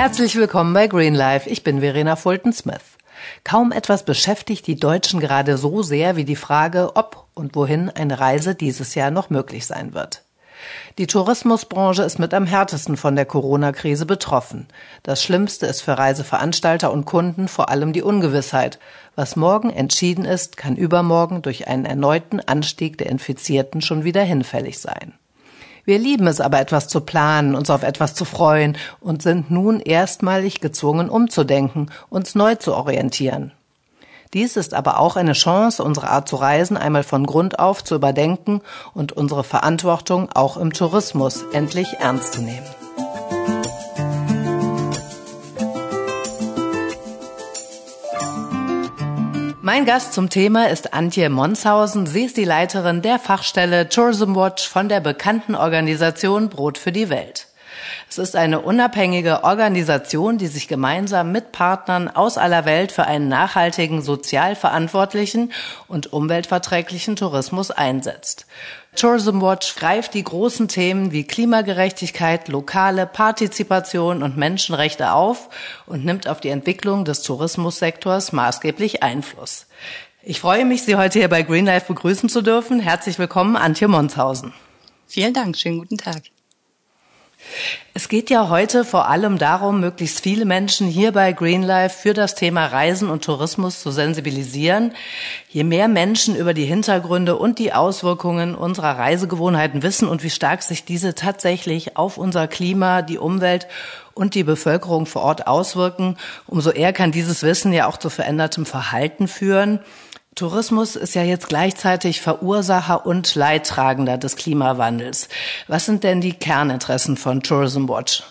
Herzlich willkommen bei Green Life. Ich bin Verena Fulton-Smith. Kaum etwas beschäftigt die Deutschen gerade so sehr wie die Frage, ob und wohin eine Reise dieses Jahr noch möglich sein wird. Die Tourismusbranche ist mit am härtesten von der Corona-Krise betroffen. Das Schlimmste ist für Reiseveranstalter und Kunden vor allem die Ungewissheit. Was morgen entschieden ist, kann übermorgen durch einen erneuten Anstieg der Infizierten schon wieder hinfällig sein. Wir lieben es aber etwas zu planen, uns auf etwas zu freuen und sind nun erstmalig gezwungen umzudenken, uns neu zu orientieren. Dies ist aber auch eine Chance, unsere Art zu reisen einmal von Grund auf zu überdenken und unsere Verantwortung auch im Tourismus endlich ernst zu nehmen. Mein Gast zum Thema ist Antje Monshausen. Sie ist die Leiterin der Fachstelle Tourism Watch von der bekannten Organisation Brot für die Welt. Es ist eine unabhängige Organisation, die sich gemeinsam mit Partnern aus aller Welt für einen nachhaltigen, sozial verantwortlichen und umweltverträglichen Tourismus einsetzt. Tourism Watch greift die großen Themen wie Klimagerechtigkeit, lokale Partizipation und Menschenrechte auf und nimmt auf die Entwicklung des Tourismussektors maßgeblich Einfluss. Ich freue mich, Sie heute hier bei Greenlife begrüßen zu dürfen. Herzlich willkommen, Antje Monshausen. Vielen Dank, schönen guten Tag. Es geht ja heute vor allem darum, möglichst viele Menschen hier bei Greenlife für das Thema Reisen und Tourismus zu sensibilisieren. Je mehr Menschen über die Hintergründe und die Auswirkungen unserer Reisegewohnheiten wissen und wie stark sich diese tatsächlich auf unser Klima, die Umwelt und die Bevölkerung vor Ort auswirken, umso eher kann dieses Wissen ja auch zu verändertem Verhalten führen. Tourismus ist ja jetzt gleichzeitig Verursacher und Leidtragender des Klimawandels. Was sind denn die Kerninteressen von Tourism Watch?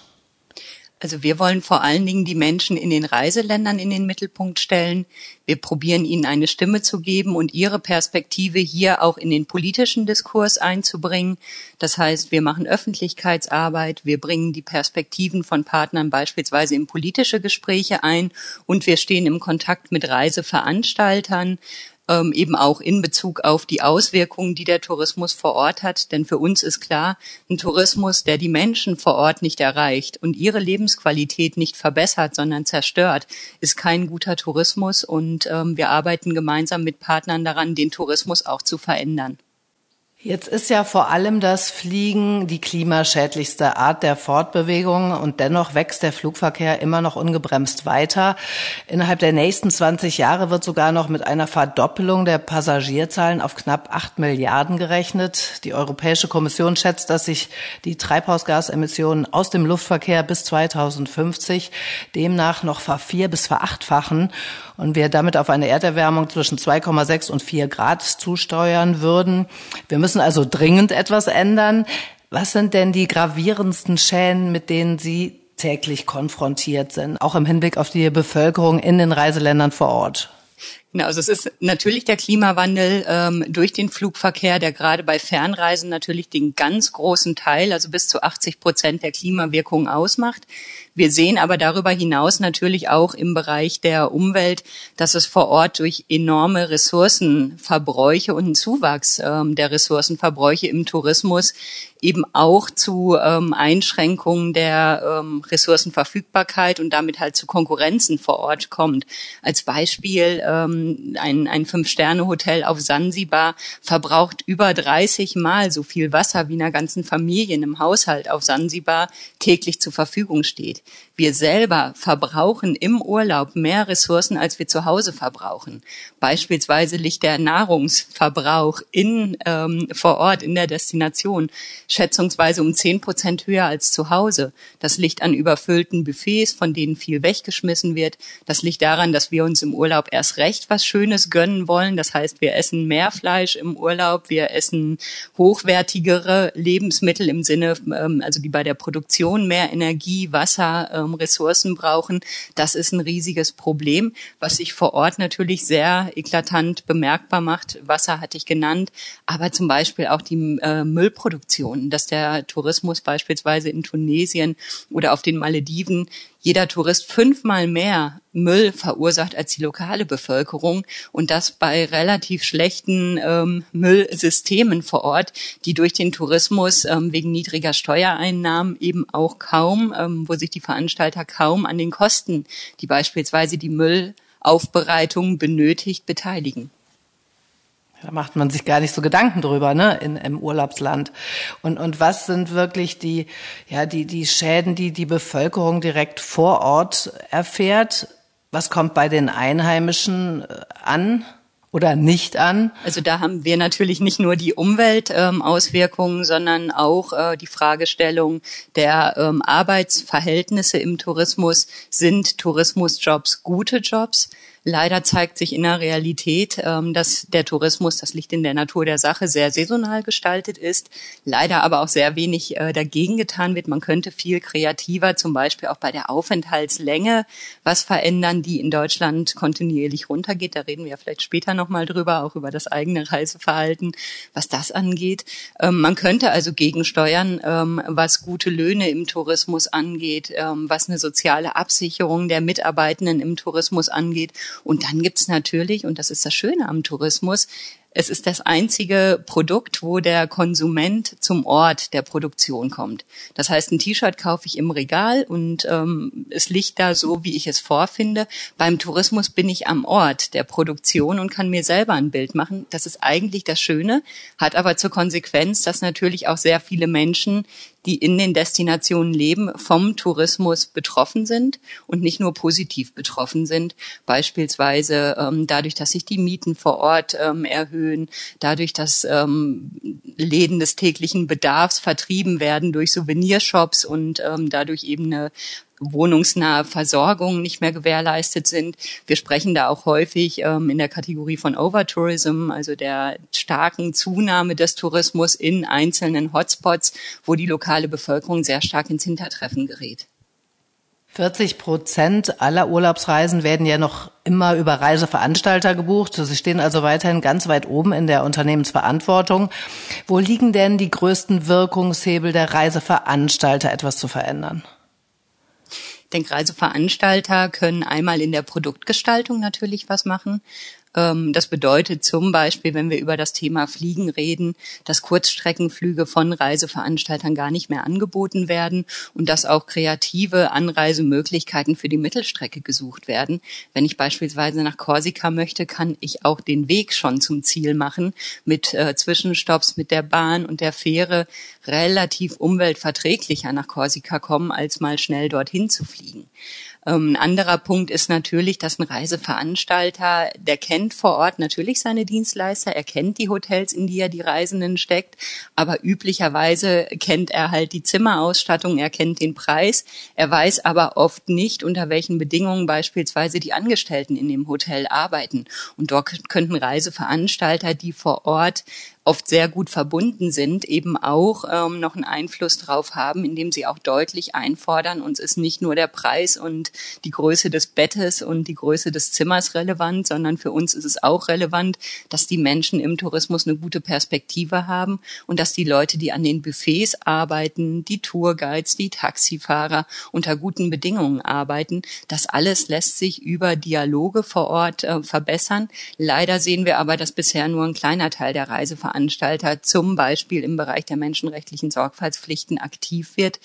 Also wir wollen vor allen Dingen die Menschen in den Reiseländern in den Mittelpunkt stellen. Wir probieren ihnen eine Stimme zu geben und ihre Perspektive hier auch in den politischen Diskurs einzubringen. Das heißt, wir machen Öffentlichkeitsarbeit, wir bringen die Perspektiven von Partnern beispielsweise in politische Gespräche ein und wir stehen im Kontakt mit Reiseveranstaltern, ähm, eben auch in Bezug auf die Auswirkungen, die der Tourismus vor Ort hat. Denn für uns ist klar, ein Tourismus, der die Menschen vor Ort nicht erreicht und ihre Lebensqualität nicht verbessert, sondern zerstört, ist kein guter Tourismus. Und ähm, wir arbeiten gemeinsam mit Partnern daran, den Tourismus auch zu verändern. Jetzt ist ja vor allem das Fliegen die klimaschädlichste Art der Fortbewegung und dennoch wächst der Flugverkehr immer noch ungebremst weiter. Innerhalb der nächsten 20 Jahre wird sogar noch mit einer Verdoppelung der Passagierzahlen auf knapp 8 Milliarden gerechnet. Die Europäische Kommission schätzt, dass sich die Treibhausgasemissionen aus dem Luftverkehr bis 2050 demnach noch vervier- bis verachtfachen und wir damit auf eine Erderwärmung zwischen 2,6 und 4 Grad zusteuern würden. Wir müssen also dringend etwas ändern. Was sind denn die gravierendsten Schäden, mit denen Sie täglich konfrontiert sind, auch im Hinblick auf die Bevölkerung in den Reiseländern vor Ort? Genau, also es ist natürlich der Klimawandel ähm, durch den Flugverkehr, der gerade bei Fernreisen natürlich den ganz großen Teil, also bis zu 80 Prozent der Klimawirkung ausmacht. Wir sehen aber darüber hinaus natürlich auch im Bereich der Umwelt, dass es vor Ort durch enorme Ressourcenverbräuche und einen Zuwachs ähm, der Ressourcenverbräuche im Tourismus eben auch zu ähm, Einschränkungen der ähm, Ressourcenverfügbarkeit und damit halt zu Konkurrenzen vor Ort kommt. Als Beispiel ähm, ein, ein Fünf-Sterne-Hotel auf Sansibar verbraucht über 30 Mal so viel Wasser wie einer ganzen Familie im Haushalt auf Sansibar täglich zur Verfügung steht. Wir selber verbrauchen im Urlaub mehr Ressourcen, als wir zu Hause verbrauchen. Beispielsweise liegt der Nahrungsverbrauch in, ähm, vor Ort in der Destination schätzungsweise um zehn Prozent höher als zu Hause. Das liegt an überfüllten Buffets, von denen viel weggeschmissen wird. Das liegt daran, dass wir uns im Urlaub erst recht was Schönes gönnen wollen. Das heißt, wir essen mehr Fleisch im Urlaub, wir essen hochwertigere Lebensmittel im Sinne, ähm, also die bei der Produktion mehr Energie, Wasser, ähm, Ressourcen brauchen. Das ist ein riesiges Problem, was sich vor Ort natürlich sehr eklatant bemerkbar macht. Wasser hatte ich genannt, aber zum Beispiel auch die äh, Müllproduktion, dass der Tourismus beispielsweise in Tunesien oder auf den Malediven jeder Tourist fünfmal mehr Müll verursacht als die lokale Bevölkerung und das bei relativ schlechten ähm, Müllsystemen vor Ort, die durch den Tourismus ähm, wegen niedriger Steuereinnahmen eben auch kaum, ähm, wo sich die Veranstalter kaum an den Kosten, die beispielsweise die Müllaufbereitung benötigt, beteiligen. Da macht man sich gar nicht so Gedanken drüber, ne, in, im Urlaubsland. Und, und was sind wirklich die, ja, die, die Schäden, die die Bevölkerung direkt vor Ort erfährt? Was kommt bei den Einheimischen äh, an? oder nicht an? Also da haben wir natürlich nicht nur die Umweltauswirkungen, ähm, sondern auch äh, die Fragestellung der ähm, Arbeitsverhältnisse im Tourismus. Sind Tourismusjobs gute Jobs? Leider zeigt sich in der Realität, ähm, dass der Tourismus, das liegt in der Natur der Sache, sehr saisonal gestaltet ist. Leider aber auch sehr wenig äh, dagegen getan wird. Man könnte viel kreativer, zum Beispiel auch bei der Aufenthaltslänge, was verändern, die in Deutschland kontinuierlich runtergeht. Da reden wir ja vielleicht später nochmal drüber, auch über das eigene Reiseverhalten, was das angeht. Ähm, man könnte also gegensteuern, ähm, was gute Löhne im Tourismus angeht, was eine soziale Absicherung der Mitarbeitenden im Tourismus angeht und dann gibt's natürlich, und das ist das Schöne am Tourismus, es ist das einzige Produkt, wo der Konsument zum Ort der Produktion kommt. Das heißt, ein T-Shirt kaufe ich im Regal und ähm, es liegt da so, wie ich es vorfinde. Beim Tourismus bin ich am Ort der Produktion und kann mir selber ein Bild machen. Das ist eigentlich das Schöne, hat aber zur Konsequenz, dass natürlich auch sehr viele Menschen die in den Destinationen leben, vom Tourismus betroffen sind und nicht nur positiv betroffen sind. Beispielsweise ähm, dadurch, dass sich die Mieten vor Ort ähm, erhöhen, dadurch, dass ähm, Läden des täglichen Bedarfs vertrieben werden durch Souvenirshops und ähm, dadurch eben eine wohnungsnahe Versorgung nicht mehr gewährleistet sind. Wir sprechen da auch häufig ähm, in der Kategorie von Overtourism, also der starken Zunahme des Tourismus in einzelnen Hotspots, wo die lokale Bevölkerung sehr stark ins Hintertreffen gerät. 40 Prozent aller Urlaubsreisen werden ja noch immer über Reiseveranstalter gebucht. Sie stehen also weiterhin ganz weit oben in der Unternehmensverantwortung. Wo liegen denn die größten Wirkungshebel der Reiseveranstalter, etwas zu verändern? Denke, Reiseveranstalter können einmal in der Produktgestaltung natürlich was machen. Ähm, das bedeutet zum Beispiel, wenn wir über das Thema Fliegen reden, dass Kurzstreckenflüge von Reiseveranstaltern gar nicht mehr angeboten werden und dass auch kreative Anreisemöglichkeiten für die Mittelstrecke gesucht werden. Wenn ich beispielsweise nach Korsika möchte, kann ich auch den Weg schon zum Ziel machen mit äh, Zwischenstopps mit der Bahn und der Fähre relativ umweltverträglicher nach Korsika kommen, als mal schnell dorthin zu fliegen. Ähm, ein anderer Punkt ist natürlich, dass ein Reiseveranstalter, der kennt vor Ort natürlich seine Dienstleister, er kennt die Hotels, in die er die Reisenden steckt, aber üblicherweise kennt er halt die Zimmerausstattung, er kennt den Preis, er weiß aber oft nicht, unter welchen Bedingungen beispielsweise die Angestellten in dem Hotel arbeiten. Und dort könnten Reiseveranstalter, die vor Ort oft sehr gut verbunden sind, eben auch ähm, noch einen Einfluss drauf haben, indem sie auch deutlich einfordern, uns ist nicht nur der Preis und die Größe des Bettes und die Größe des Zimmers relevant, sondern für uns ist es auch relevant, dass die Menschen im Tourismus eine gute Perspektive haben und dass die Leute, die an den Buffets arbeiten, die Tourguides, die Taxifahrer unter guten Bedingungen arbeiten. Das alles lässt sich über Dialoge vor Ort äh, verbessern. Leider sehen wir aber, dass bisher nur ein kleiner Teil der Reiseveranstaltungen Veranstalter zum Beispiel im Bereich der menschenrechtlichen Sorgfaltspflichten aktiv wird.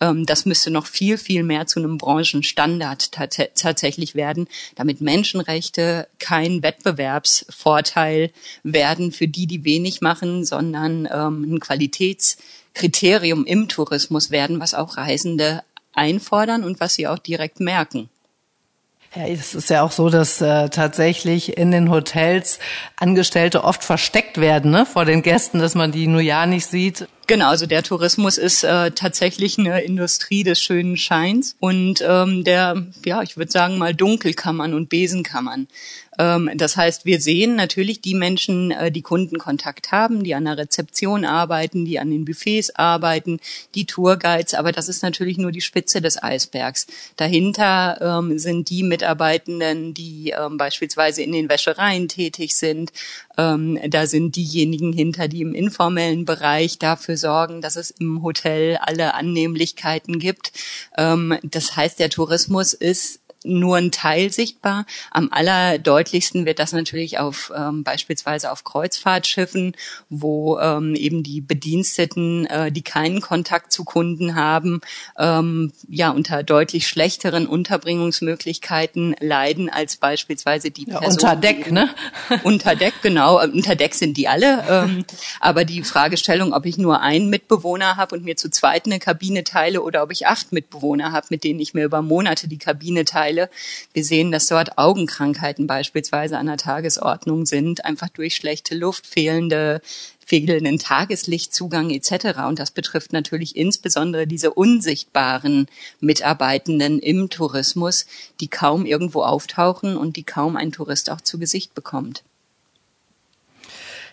Ähm, das müsste noch viel, viel mehr zu einem Branchenstandard tatsächlich werden, damit Menschenrechte kein Wettbewerbsvorteil werden für die, die wenig machen, sondern ähm, ein Qualitätskriterium im Tourismus werden, was auch Reisende einfordern und was sie auch direkt merken. Ja, es ist ja auch so, dass äh, tatsächlich in den Hotels Angestellte oft versteckt werden ne, vor den Gästen, dass man die nur ja nicht sieht. Genau, also der Tourismus ist äh, tatsächlich eine Industrie des schönen Scheins und ähm, der, ja, ich würde sagen mal Dunkelkammern und Besenkammern. Ähm, das heißt, wir sehen natürlich die Menschen, äh, die Kundenkontakt haben, die an der Rezeption arbeiten, die an den Buffets arbeiten, die Tourguides, aber das ist natürlich nur die Spitze des Eisbergs. Dahinter ähm, sind die Mitarbeitenden, die ähm, beispielsweise in den Wäschereien tätig sind. Da sind diejenigen hinter, die im informellen Bereich dafür sorgen, dass es im Hotel alle Annehmlichkeiten gibt. Das heißt, der Tourismus ist nur ein Teil sichtbar. Am allerdeutlichsten wird das natürlich auf ähm, beispielsweise auf Kreuzfahrtschiffen, wo ähm, eben die Bediensteten, äh, die keinen Kontakt zu Kunden haben, ähm, ja unter deutlich schlechteren Unterbringungsmöglichkeiten leiden als beispielsweise die ja, Personen, unter Deck, ne? unter Deck, genau. Unter Deck sind die alle. Ähm, aber die Fragestellung, ob ich nur einen Mitbewohner habe und mir zu zweit eine Kabine teile oder ob ich acht Mitbewohner habe, mit denen ich mir über Monate die Kabine teile Wir sehen, dass dort Augenkrankheiten beispielsweise an der Tagesordnung sind, einfach durch schlechte Luft, fehlende fehlenden Tageslichtzugang etc. Und das betrifft natürlich insbesondere diese unsichtbaren Mitarbeitenden im Tourismus, die kaum irgendwo auftauchen und die kaum ein Tourist auch zu Gesicht bekommt.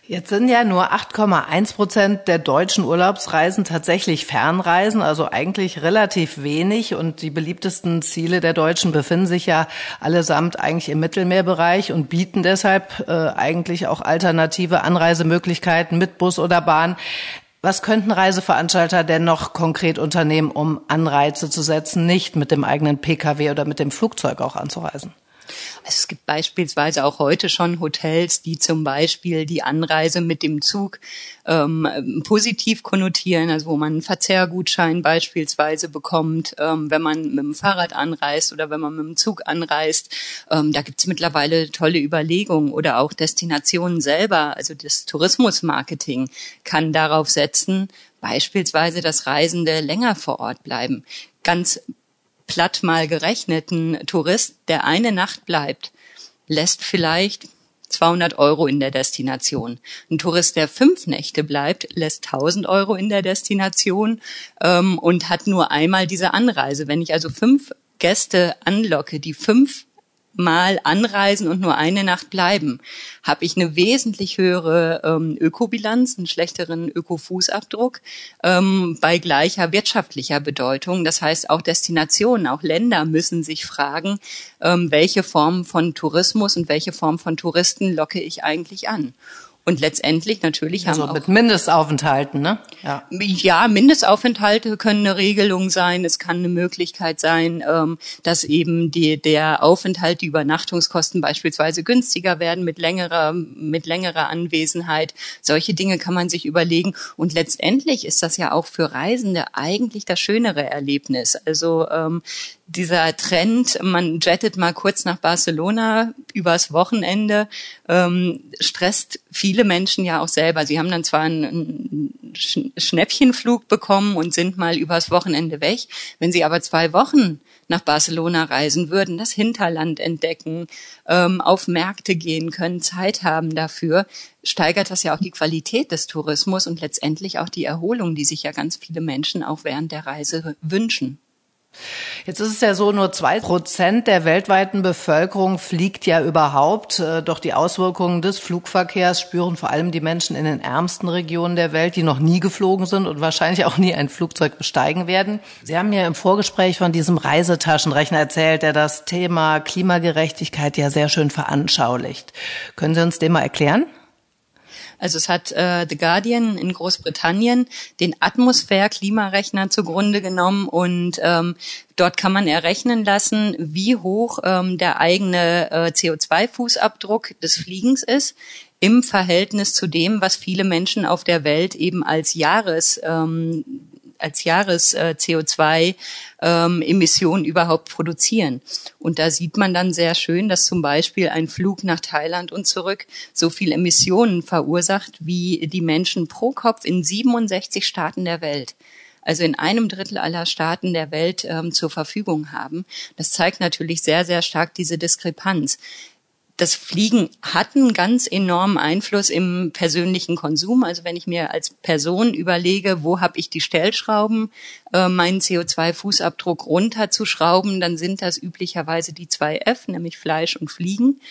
Jetzt sind ja nur 8,1 Prozent der deutschen Urlaubsreisen tatsächlich Fernreisen, also eigentlich relativ wenig. Und die beliebtesten Ziele der Deutschen befinden sich ja allesamt eigentlich im Mittelmeerbereich und bieten deshalb äh, eigentlich auch alternative Anreisemöglichkeiten mit Bus oder Bahn. Was könnten Reiseveranstalter denn noch konkret unternehmen, um Anreize zu setzen, nicht mit dem eigenen Pkw oder mit dem Flugzeug auch anzureisen? Es gibt beispielsweise auch heute schon Hotels, die zum Beispiel die Anreise mit dem Zug ähm, positiv konnotieren, also wo man einen Verzehrgutschein beispielsweise bekommt, ähm, wenn man mit dem Fahrrad anreist oder wenn man mit dem Zug anreist. Ähm, da gibt es mittlerweile tolle Überlegungen oder auch Destinationen selber, also das Tourismusmarketing kann darauf setzen, beispielsweise, dass Reisende länger vor Ort bleiben. Ganz platt mal gerechnet, ein Tourist, der eine Nacht bleibt, lässt vielleicht 200 Euro in der Destination. Ein Tourist, der fünf Nächte bleibt, lässt 1000 Euro in der Destination ähm, und hat nur einmal diese Anreise. Wenn ich also fünf Gäste anlocke, die fünf Mal anreisen und nur eine Nacht bleiben, habe ich eine wesentlich höhere ähm, Ökobilanz, einen schlechteren Ökofußabdruck ähm, bei gleicher wirtschaftlicher Bedeutung. Das heißt, auch Destinationen, auch Länder müssen sich fragen, ähm, welche Form von Tourismus und welche Form von Touristen locke ich eigentlich an. Und letztendlich natürlich also haben auch mit Mindestaufenthalten, ne? Ja. ja, Mindestaufenthalte können eine Regelung sein. Es kann eine Möglichkeit sein, ähm, dass eben die, der Aufenthalt, die Übernachtungskosten beispielsweise günstiger werden mit längerer, mit längerer Anwesenheit. Solche Dinge kann man sich überlegen. Und letztendlich ist das ja auch für Reisende eigentlich das schönere Erlebnis. Also ähm, dieser Trend, man jettet mal kurz nach Barcelona übers Wochenende, ähm, stresst viele Menschen ja auch selber. Sie haben dann zwar einen, Schnäppchenflug bekommen und sind mal übers Wochenende weg. Wenn sie aber zwei Wochen nach Barcelona reisen würden, das Hinterland entdecken, ähm, auf Märkte gehen können, Zeit haben dafür, steigert das ja auch die Qualität des Tourismus und letztendlich auch die Erholung, die sich ja ganz viele Menschen auch während der Reise wünschen. Jetzt ist es ja so, nur zwei Prozent der weltweiten Bevölkerung fliegt ja überhaupt. Äh, doch die Auswirkungen des Flugverkehrs spüren vor allem die Menschen in den ärmsten Regionen der Welt, die noch nie geflogen sind und wahrscheinlich auch nie ein Flugzeug besteigen werden. Sie haben ja im Vorgespräch von diesem Reisetaschenrechner erzählt, der das Thema Klimagerechtigkeit ja sehr schön veranschaulicht. Können Sie uns den mal erklären? Also es hat äh, The Guardian in Großbritannien den Atmosphär-Klimarechner zugrunde genommen und ähm, dort kann man errechnen lassen, wie hoch ähm, der eigene äh, CO2-Fußabdruck des Fliegens ist im Verhältnis zu dem, was viele Menschen auf der Welt eben als Jahres ähm, als Jahres äh, CO2 ähm, Emissionen überhaupt produzieren. Und da sieht man dann sehr schön, dass zum Beispiel ein Flug nach Thailand und zurück so viel Emissionen verursacht wie die Menschen pro Kopf in 67 Staaten der Welt also in einem Drittel aller Staaten der Welt ähm, zur Verfügung haben. Das zeigt natürlich sehr, sehr stark diese Diskrepanz das Fliegen hat einen ganz enormen Einfluss im persönlichen Konsum. Also wenn ich mir als Person überlege, wo habe ich die Stellschrauben, äh, meinen CO2-Fußabdruck runterzuschrauben, dann sind das üblicherweise die zwei F, nämlich Fleisch und Fliegen.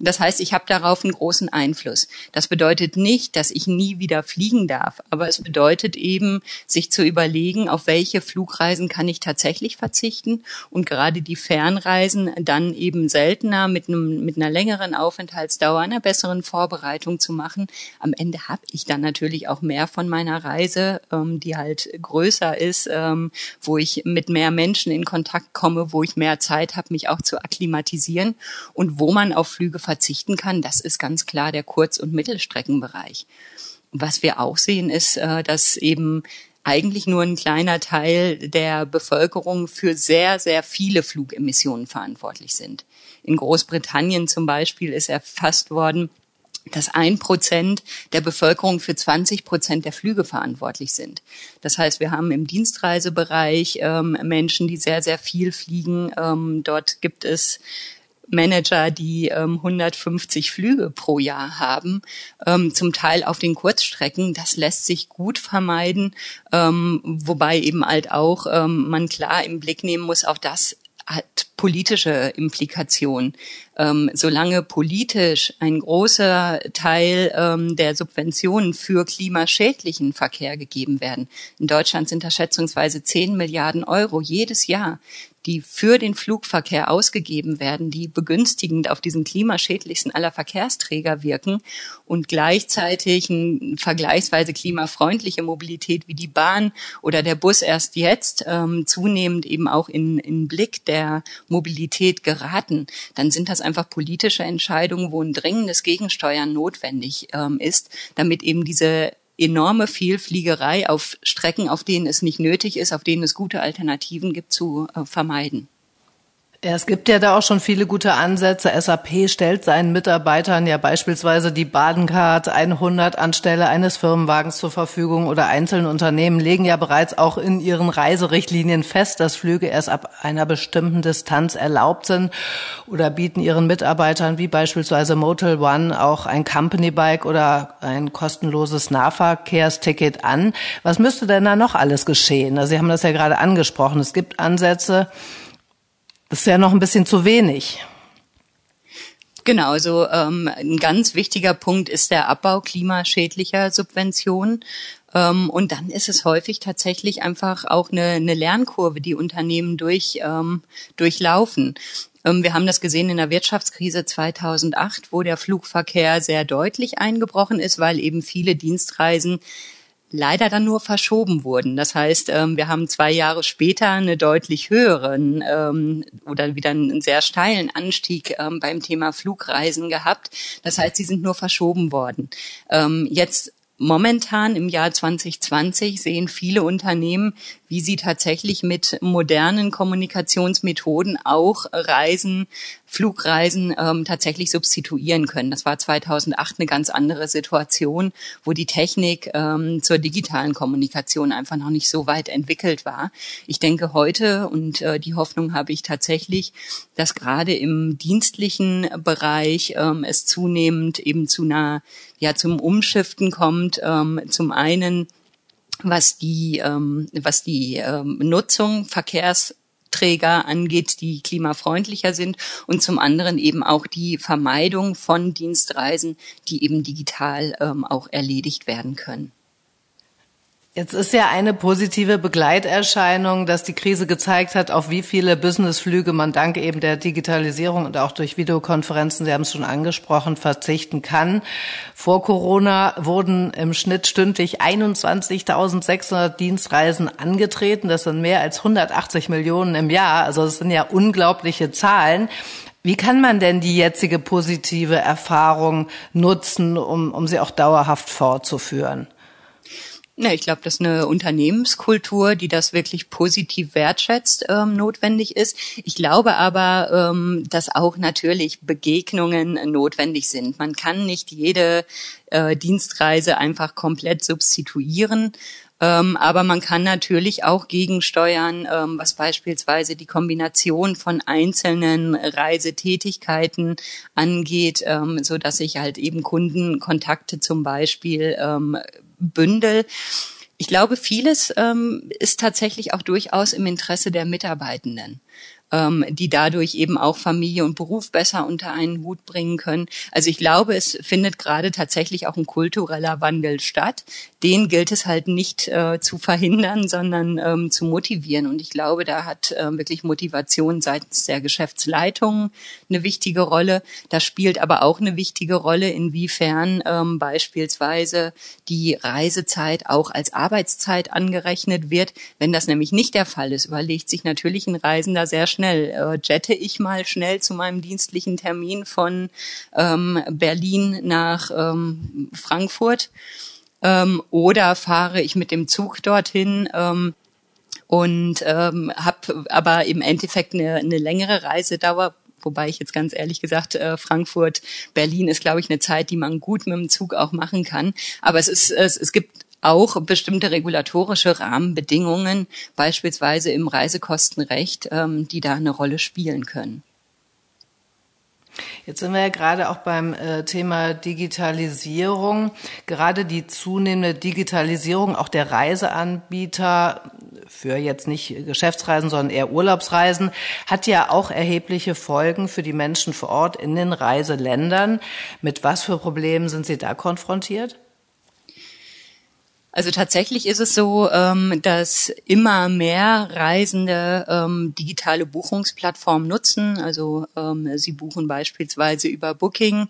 Das heißt, ich habe darauf einen großen Einfluss. Das bedeutet nicht, dass ich nie wieder fliegen darf, aber es bedeutet eben, sich zu überlegen, auf welche Flugreisen kann ich tatsächlich verzichten und gerade die Fernreisen dann eben seltener mit einem mit einer längeren längeren Aufenthaltsdauer, einer besseren Vorbereitung zu machen. Am Ende habe ich dann natürlich auch mehr von meiner Reise, ähm, die halt größer ist, ähm, wo ich mit mehr Menschen in Kontakt komme, wo ich mehr Zeit habe, mich auch zu akklimatisieren und wo man auf Flüge verzichten kann. Das ist ganz klar der Kurz- und Mittelstreckenbereich. Was wir auch sehen, ist, äh, dass eben eigentlich nur ein kleiner Teil der Bevölkerung für sehr, sehr viele Flugemissionen verantwortlich sind. In Großbritannien zum Beispiel ist erfasst worden, dass ein Prozent der Bevölkerung für 20 Prozent der Flüge verantwortlich sind. Das heißt, wir haben im Dienstreisebereich ähm, Menschen, die sehr, sehr viel fliegen. Ähm, dort gibt es Manager, die ähm, 150 Flüge pro Jahr haben, ähm, zum Teil auf den Kurzstrecken. Das lässt sich gut vermeiden, ähm, wobei eben halt auch ähm, man klar im Blick nehmen muss, auch das hat politische Implikationen. Ähm, solange politisch ein großer Teil ähm, der Subventionen für klimaschädlichen Verkehr gegeben werden. In Deutschland sind das schätzungsweise 10 Milliarden Euro jedes Jahr, die für den Flugverkehr ausgegeben werden, die begünstigend auf diesen klimaschädlichsten aller Verkehrsträger wirken und gleichzeitig eine vergleichsweise klimafreundliche Mobilität wie die Bahn oder der Bus erst jetzt ähm, zunehmend eben auch in, in Blick der Mobilität geraten, dann sind das einfach politische Entscheidungen, wo ein dringendes Gegensteuern notwendig ähm, ist, damit eben diese enorme Vielfliegerei auf Strecken, auf denen es nicht nötig ist, auf denen es gute Alternativen gibt, zu äh, vermeiden. Ja, es gibt ja da auch schon viele gute Ansätze. SAP stellt seinen Mitarbeitern ja beispielsweise die Badencard 100 anstelle eines Firmenwagens zur Verfügung oder einzelne Unternehmen legen ja bereits auch in ihren Reiserichtlinien fest, dass Flüge erst ab einer bestimmten Distanz erlaubt sind oder bieten ihren Mitarbeitern wie beispielsweise Motel One auch ein Company Bike oder ein kostenloses Nahverkehrsticket an. Was müsste denn da noch alles geschehen? Also Sie haben das ja gerade angesprochen. Es gibt Ansätze, das ist ja noch ein bisschen zu wenig. Genau, also ähm, ein ganz wichtiger Punkt ist der Abbau klimaschädlicher Subventionen. Ähm, und dann ist es häufig tatsächlich einfach auch eine, eine Lernkurve, die Unternehmen durch, ähm, durchlaufen. Ähm, wir haben das gesehen in der Wirtschaftskrise 2008, wo der Flugverkehr sehr deutlich eingebrochen ist, weil eben viele Dienstreisen leider dann nur verschoben wurden. Das heißt, ähm, wir haben zwei Jahre später eine deutlich höheren ähm, oder wieder einen sehr steilen Anstieg ähm, beim Thema Flugreisen gehabt. Das heißt, sie sind nur verschoben worden. Jetzt Momentan im Jahr 2020 sehen viele Unternehmen, wie sie tatsächlich mit modernen Kommunikationsmethoden auch Reisen, Flugreisen ähm, tatsächlich substituieren können. Das war 2008 eine ganz andere Situation, wo die Technik ähm, zur digitalen Kommunikation einfach noch nicht so weit entwickelt war. Ich denke heute, und äh, die Hoffnung habe ich tatsächlich, dass gerade im dienstlichen Bereich ähm, es zunehmend eben zu einer, ja, zum Umschiften kommt. Ähm, zum einen was die, ähm, was die ähm, Nutzung Verkehrsträger angeht, die klimafreundlicher sind und zum anderen eben auch die Vermeidung von Dienstreisen, die eben digital ähm, auch erledigt werden können. Jetzt ist ja eine positive Begleiterscheinung, dass die Krise gezeigt hat, auf wie viele Businessflüge man dank eben der Digitalisierung und auch durch Videokonferenzen, Sie haben es schon angesprochen, verzichten kann. Vor Corona wurden im Schnitt stündlich 21.600 Dienstreisen angetreten. Das sind mehr als 180 Millionen im Jahr. Also das sind ja unglaubliche Zahlen. Wie kann man denn die jetzige positive Erfahrung nutzen, um, um sie auch dauerhaft fortzuführen? Ja, ich glaube, dass eine Unternehmenskultur, die das wirklich positiv wertschätzt, ähm, notwendig ist. Ich glaube aber, ähm, dass auch natürlich Begegnungen notwendig sind. Man kann nicht jede äh, Dienstreise einfach komplett substituieren. Ähm, aber man kann natürlich auch gegensteuern, ähm, was beispielsweise die Kombination von einzelnen Reisetätigkeiten angeht, ähm, so dass ich halt eben Kundenkontakte zum Beispiel ähm, bündel. Ich glaube, vieles ähm, ist tatsächlich auch durchaus im Interesse der Mitarbeitenden ähm, die dadurch eben auch Familie und Beruf besser unter einen Hut bringen können. Also ich glaube, es findet gerade tatsächlich auch ein kultureller Wandel statt. Den gilt es halt nicht äh, zu verhindern, sondern ähm, zu motivieren. Und ich glaube, da hat äh, wirklich Motivation seitens der Geschäftsleitung eine wichtige Rolle. Da spielt aber auch eine wichtige Rolle, inwiefern ähm, beispielsweise die Reisezeit auch als Arbeitszeit angerechnet wird. Wenn das nämlich nicht der Fall ist, überlegt sich natürlich ein Reisender sehr schnell, schnell. Äh, jette ich mal schnell zu meinem dienstlichen Termin von ähm, Berlin nach ähm, Frankfurt ähm, oder fahre ich mit dem Zug dorthin? Ähm, und ähm, habe aber im Endeffekt eine, eine längere Reisedauer, wobei ich jetzt ganz ehrlich gesagt, äh, Frankfurt, Berlin ist, glaube ich, eine Zeit, die man gut mit dem Zug auch machen kann. Aber es ist, es, es gibt auch bestimmte regulatorische Rahmenbedingungen, beispielsweise im Reisekostenrecht, ähm, die da eine Rolle spielen können. Jetzt sind wir ja gerade auch beim äh, Thema Digitalisierung. Gerade die zunehmende Digitalisierung auch der Reiseanbieter für jetzt nicht Geschäftsreisen, sondern eher Urlaubsreisen, hat ja auch erhebliche Folgen für die Menschen vor Ort in den Reiseländern. Mit was für Problemen sind Sie da konfrontiert? Also tatsächlich ist es so, ähm, dass immer mehr Reisende ähm, digitale Buchungsplattformen nutzen. Also ähm, sie buchen beispielsweise über Booking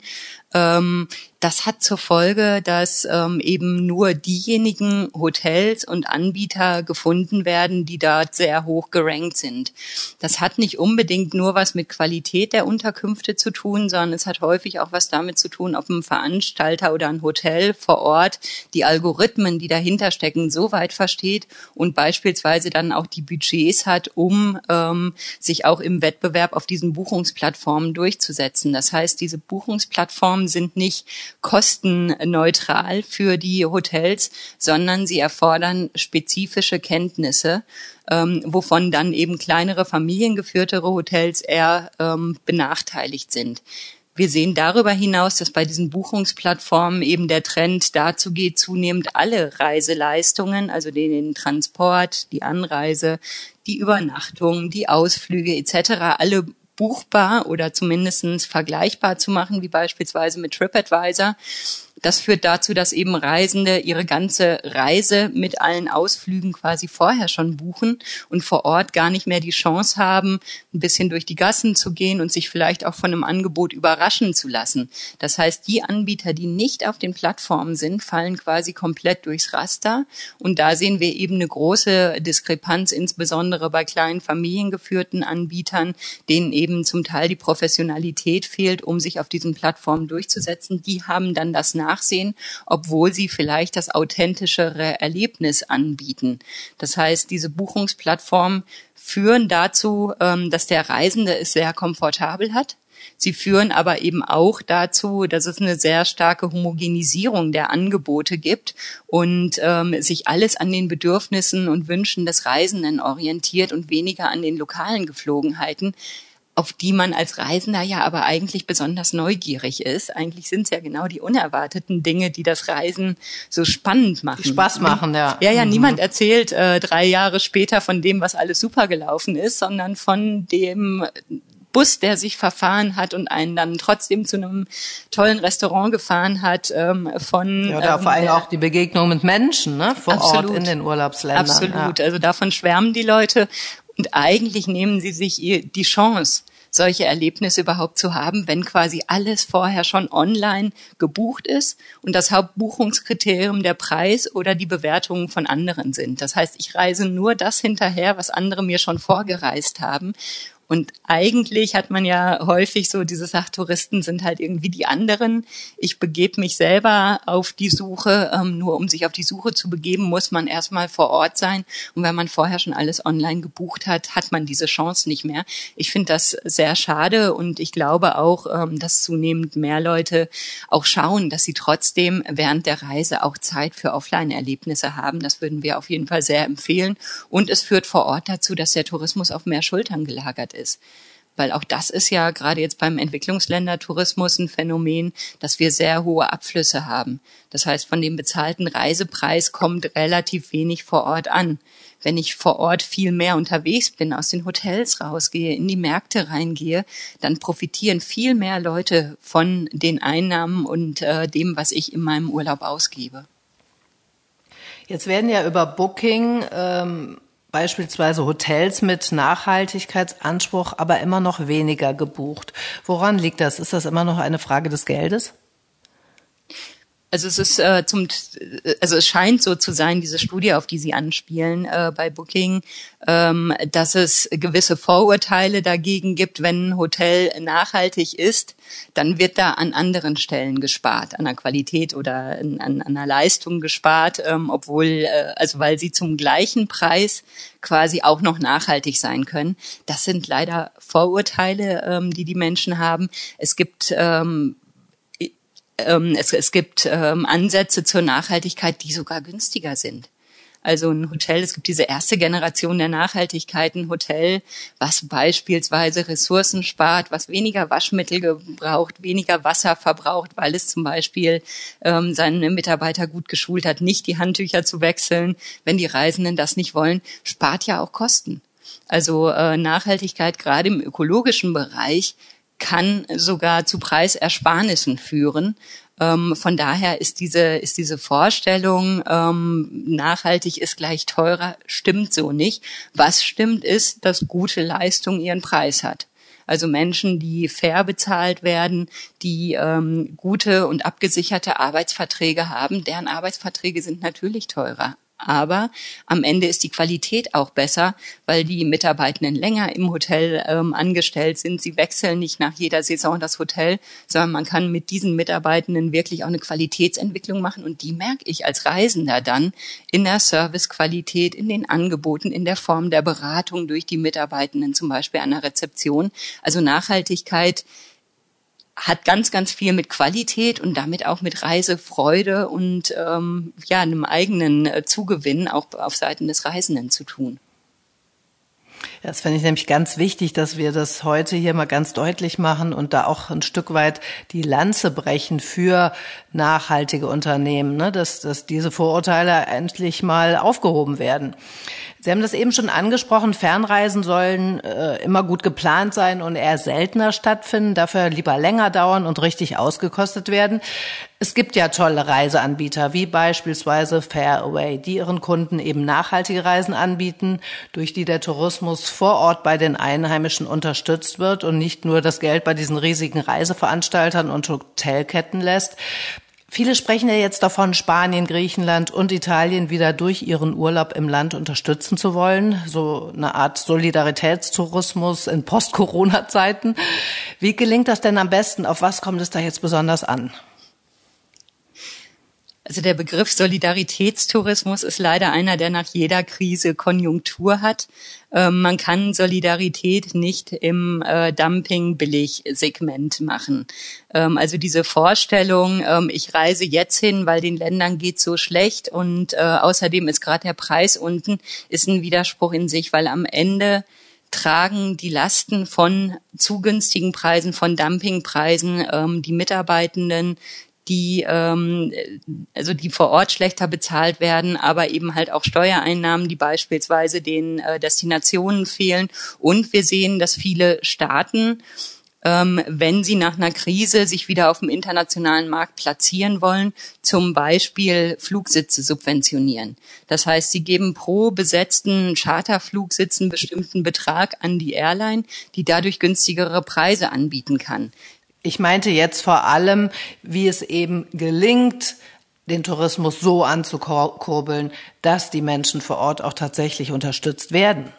ähm, das hat zur Folge, dass ähm, eben nur diejenigen Hotels und Anbieter gefunden werden, die dort sehr hoch gerankt sind. Das hat nicht unbedingt nur was mit Qualität der Unterkünfte zu tun, sondern es hat häufig auch was damit zu tun, ob ein Veranstalter oder ein Hotel vor Ort die Algorithmen, die dahinter stecken, so weit versteht und beispielsweise dann auch die Budgets hat, um ähm, sich auch im Wettbewerb auf diesen Buchungsplattformen durchzusetzen. Das heißt, diese Buchungsplattformen Maßnahmen sind nicht kostenneutral für die Hotels, sondern sie erfordern spezifische Kenntnisse, ähm, wovon dann eben kleinere familiengeführtere Hotels eher ähm, benachteiligt sind. Wir sehen darüber hinaus, dass bei diesen Buchungsplattformen eben der Trend dazu geht, zunehmend alle Reiseleistungen, also den Transport, die Anreise, die Übernachtung, die Ausflüge etc., alle buchbar oder zumindestens vergleichbar zu machen, wie beispielsweise mit TripAdvisor. Das führt dazu, dass eben Reisende ihre ganze Reise mit allen Ausflügen quasi vorher schon buchen und vor Ort gar nicht mehr die Chance haben, ein bisschen durch die Gassen zu gehen und sich vielleicht auch von einem Angebot überraschen zu lassen. Das heißt, die Anbieter, die nicht auf den Plattformen sind, fallen quasi komplett durchs Raster. Und da sehen wir eben eine große Diskrepanz, insbesondere bei kleinen familiengeführten Anbietern, denen eben zum Teil die Professionalität fehlt, um sich auf diesen Plattformen durchzusetzen. Die haben dann das nach Nachsehen, obwohl sie vielleicht das authentischere Erlebnis anbieten. Das heißt, diese Buchungsplattformen führen dazu, ähm, dass der Reisende es sehr komfortabel hat. Sie führen aber eben auch dazu, dass es eine sehr starke Homogenisierung der Angebote gibt und ähm, sich alles an den Bedürfnissen und Wünschen des Reisenden orientiert und weniger an den lokalen Geflogenheiten auf die man als Reisender ja aber eigentlich besonders neugierig ist. Eigentlich sind es ja genau die unerwarteten Dinge, die das Reisen so spannend machen. Die Spaß machen, ja. Ja, ja, mhm. niemand erzählt äh, drei Jahre später von dem, was alles super gelaufen ist, sondern von dem Bus, der sich verfahren hat und einen dann trotzdem zu einem tollen Restaurant gefahren hat. Ähm, von ja, oder ähm, vor allem auch die Begegnung mit Menschen ne, vor absolut, Ort in den Urlaubsländern. Absolut. Ja. Also davon schwärmen die Leute und eigentlich nehmen sie sich die Chance, solche Erlebnisse überhaupt zu haben, wenn quasi alles vorher schon online gebucht ist und das Hauptbuchungskriterium der Preis oder die Bewertungen von anderen sind. Das heißt, ich reise nur das hinterher, was andere mir schon vorgereist haben. Und eigentlich hat man ja häufig so diese Sachtouristen sind halt irgendwie die anderen. Ich begebe mich selber auf die Suche. Ähm, nur um sich auf die Suche zu begeben, muss man erstmal vor Ort sein. Und wenn man vorher schon alles online gebucht hat, hat man diese Chance nicht mehr. Ich finde das sehr schade und ich glaube auch, ähm, dass zunehmend mehr Leute auch schauen, dass sie trotzdem während der Reise auch Zeit für Offline-Erlebnisse haben. Das würden wir auf jeden Fall sehr empfehlen. Und es führt vor Ort dazu, dass der Tourismus auf mehr Schultern gelagert ist. Weil auch das ist ja gerade jetzt beim Entwicklungsländertourismus ein Phänomen, dass wir sehr hohe Abflüsse haben. Das heißt, von dem bezahlten Reisepreis kommt relativ wenig vor Ort an. Wenn ich vor Ort viel mehr unterwegs bin, aus den Hotels rausgehe, in die Märkte reingehe, dann profitieren viel mehr Leute von den Einnahmen und äh, dem, was ich in meinem Urlaub ausgebe. Jetzt werden ja über Booking ähm, beispielsweise Hotels mit Nachhaltigkeitsanspruch aber immer noch weniger gebucht. Woran liegt das? Ist das immer noch eine Frage des Geldes? Also es ist äh, zum, also es scheint so zu sein, diese Studie, auf die Sie anspielen äh, bei Booking, ähm, dass es gewisse Vorurteile dagegen gibt, wenn ein Hotel nachhaltig ist, dann wird da an anderen Stellen gespart, an der Qualität oder an, an, an der Leistung gespart, ähm, obwohl, äh, also weil sie zum gleichen Preis quasi auch noch nachhaltig sein können. Das sind leider Vorurteile, ähm, die die Menschen haben. Es gibt ähm, ähm, es, es gibt ähm, Ansätze zur Nachhaltigkeit, die sogar günstiger sind. Also ein Hotel, es gibt diese erste Generation der Nachhaltigkeit, ein Hotel, was beispielsweise Ressourcen spart, was weniger Waschmittel braucht, weniger Wasser verbraucht, weil es zum Beispiel ähm, seine Mitarbeiter gut geschult hat, nicht die Handtücher zu wechseln, wenn die Reisenden das nicht wollen, spart ja auch Kosten. Also äh, Nachhaltigkeit gerade im ökologischen Bereich kann sogar zu Preisersparnissen führen. Ähm, von daher ist diese, ist diese Vorstellung, ähm, nachhaltig ist gleich teurer, stimmt so nicht. Was stimmt ist, dass gute Leistung ihren Preis hat. Also Menschen, die fair bezahlt werden, die ähm, gute und abgesicherte Arbeitsverträge haben, deren Arbeitsverträge sind natürlich teurer. Aber am Ende ist die Qualität auch besser, weil die Mitarbeitenden länger im Hotel ähm, angestellt sind. Sie wechseln nicht nach jeder Saison das Hotel, sondern man kann mit diesen Mitarbeitenden wirklich auch eine Qualitätsentwicklung machen. Und die merke ich als Reisender dann in der Servicequalität, in den Angeboten, in der Form der Beratung durch die Mitarbeitenden, zum Beispiel an der Rezeption. Also Nachhaltigkeit hat ganz, ganz viel mit Qualität und damit auch mit Reisefreude und ähm, ja einem eigenen äh, Zugewinn auch auf Seiten des Reisenden zu tun. Das finde ich nämlich ganz wichtig, dass wir das heute hier mal ganz deutlich machen und da auch ein Stück weit die Lanze brechen für nachhaltige Unternehmen, ne? dass, dass diese Vorurteile endlich mal aufgehoben werden. Sie haben das eben schon angesprochen, Fernreisen sollen äh, immer gut geplant sein und eher seltener stattfinden, dafür lieber länger dauern und richtig ausgekostet werden. Es gibt ja tolle Reiseanbieter, wie beispielsweise Fairway, die ihren Kunden eben nachhaltige Reisen anbieten, durch die der Tourismus vor Ort bei den Einheimischen unterstützt wird und nicht nur das Geld bei diesen riesigen Reiseveranstaltern und Hotelketten lässt. Viele sprechen ja jetzt davon, Spanien, Griechenland und Italien wieder durch ihren Urlaub im Land unterstützen zu wollen. So eine Art Solidaritätstourismus in Post-Corona-Zeiten. Wie gelingt das denn am besten? Auf was kommt es da jetzt besonders an? Also der Begriff Solidaritätstourismus ist leider einer, der nach jeder Krise Konjunktur hat. Ähm, man kann Solidarität nicht im äh, Dumping-Billig-Segment machen. Ähm, also diese Vorstellung, ähm, ich reise jetzt hin, weil den Ländern geht so schlecht und äh, außerdem ist gerade der Preis unten, ist ein Widerspruch in sich, weil am Ende tragen die Lasten von zu günstigen Preisen, von Dumpingpreisen, ähm, die Mitarbeitenden, die ähm, also die vor Ort schlechter bezahlt werden, aber eben halt auch Steuereinnahmen, die beispielsweise den äh, Destinationen fehlen. Und wir sehen, dass viele Staaten ähm, wenn sie nach einer Krise sich wieder auf dem internationalen Markt platzieren wollen, zum Beispiel Flugsitze subventionieren. Das heißt, sie geben pro besetzten Charterflugsitz einen bestimmten Betrag an die Airline, die dadurch günstigere Preise anbieten kann. Ich meinte jetzt vor allem, wie es eben gelingt, den Tourismus so anzukurbeln, dass die Menschen vor Ort auch tatsächlich unterstützt werden.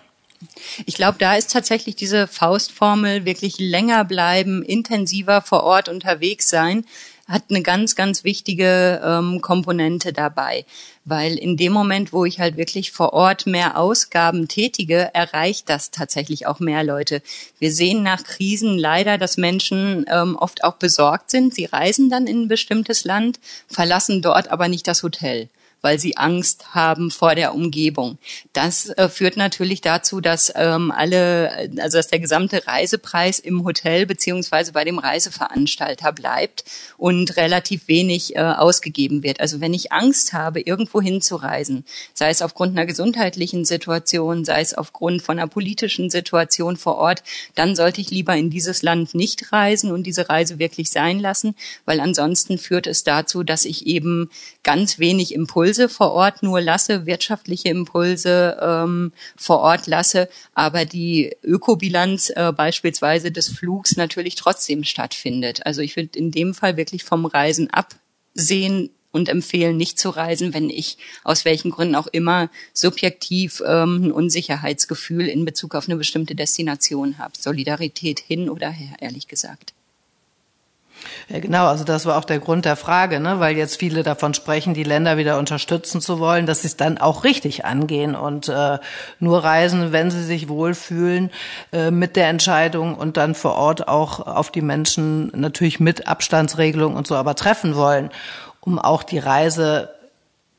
Ich glaube, da ist tatsächlich diese Faustformel wirklich länger bleiben, intensiver vor Ort unterwegs sein, hat eine ganz, ganz wichtige ähm, Komponente dabei. Weil in dem Moment, wo ich halt wirklich vor Ort mehr Ausgaben tätige, erreicht das tatsächlich auch mehr Leute. Wir sehen nach Krisen leider, dass Menschen ähm, oft auch besorgt sind. Sie reisen dann in ein bestimmtes Land, verlassen dort aber nicht das Hotel weil sie Angst haben vor der Umgebung. Das äh, führt natürlich dazu, dass ähm, alle, also dass der gesamte Reisepreis im Hotel beziehungsweise bei dem Reiseveranstalter bleibt und relativ wenig äh, ausgegeben wird. Also wenn ich Angst habe, irgendwo hinzureisen, sei es aufgrund einer gesundheitlichen Situation, sei es aufgrund von einer politischen Situation vor Ort, dann sollte ich lieber in dieses Land nicht reisen und diese Reise wirklich sein lassen, weil ansonsten führt es dazu, dass ich eben ganz wenig Impulse Impulse vor Ort nur lasse, wirtschaftliche Impulse ähm, vor Ort lasse, aber die Ökobilanz äh, beispielsweise des Flugs natürlich trotzdem stattfindet. Also ich würde in dem Fall wirklich vom Reisen absehen und empfehlen, nicht zu reisen, wenn ich aus welchen Gründen auch immer subjektiv ähm, ein Unsicherheitsgefühl in Bezug auf eine bestimmte Destination habe. Solidarität hin oder her, ehrlich gesagt. Ja, genau, also das war auch der Grund der Frage, ne? weil jetzt viele davon sprechen, die Länder wieder unterstützen zu wollen, dass sie es dann auch richtig angehen und äh, nur reisen, wenn sie sich wohlfühlen äh, mit der Entscheidung und dann vor Ort auch auf die Menschen natürlich mit Abstandsregelung und so aber treffen wollen, um auch die Reise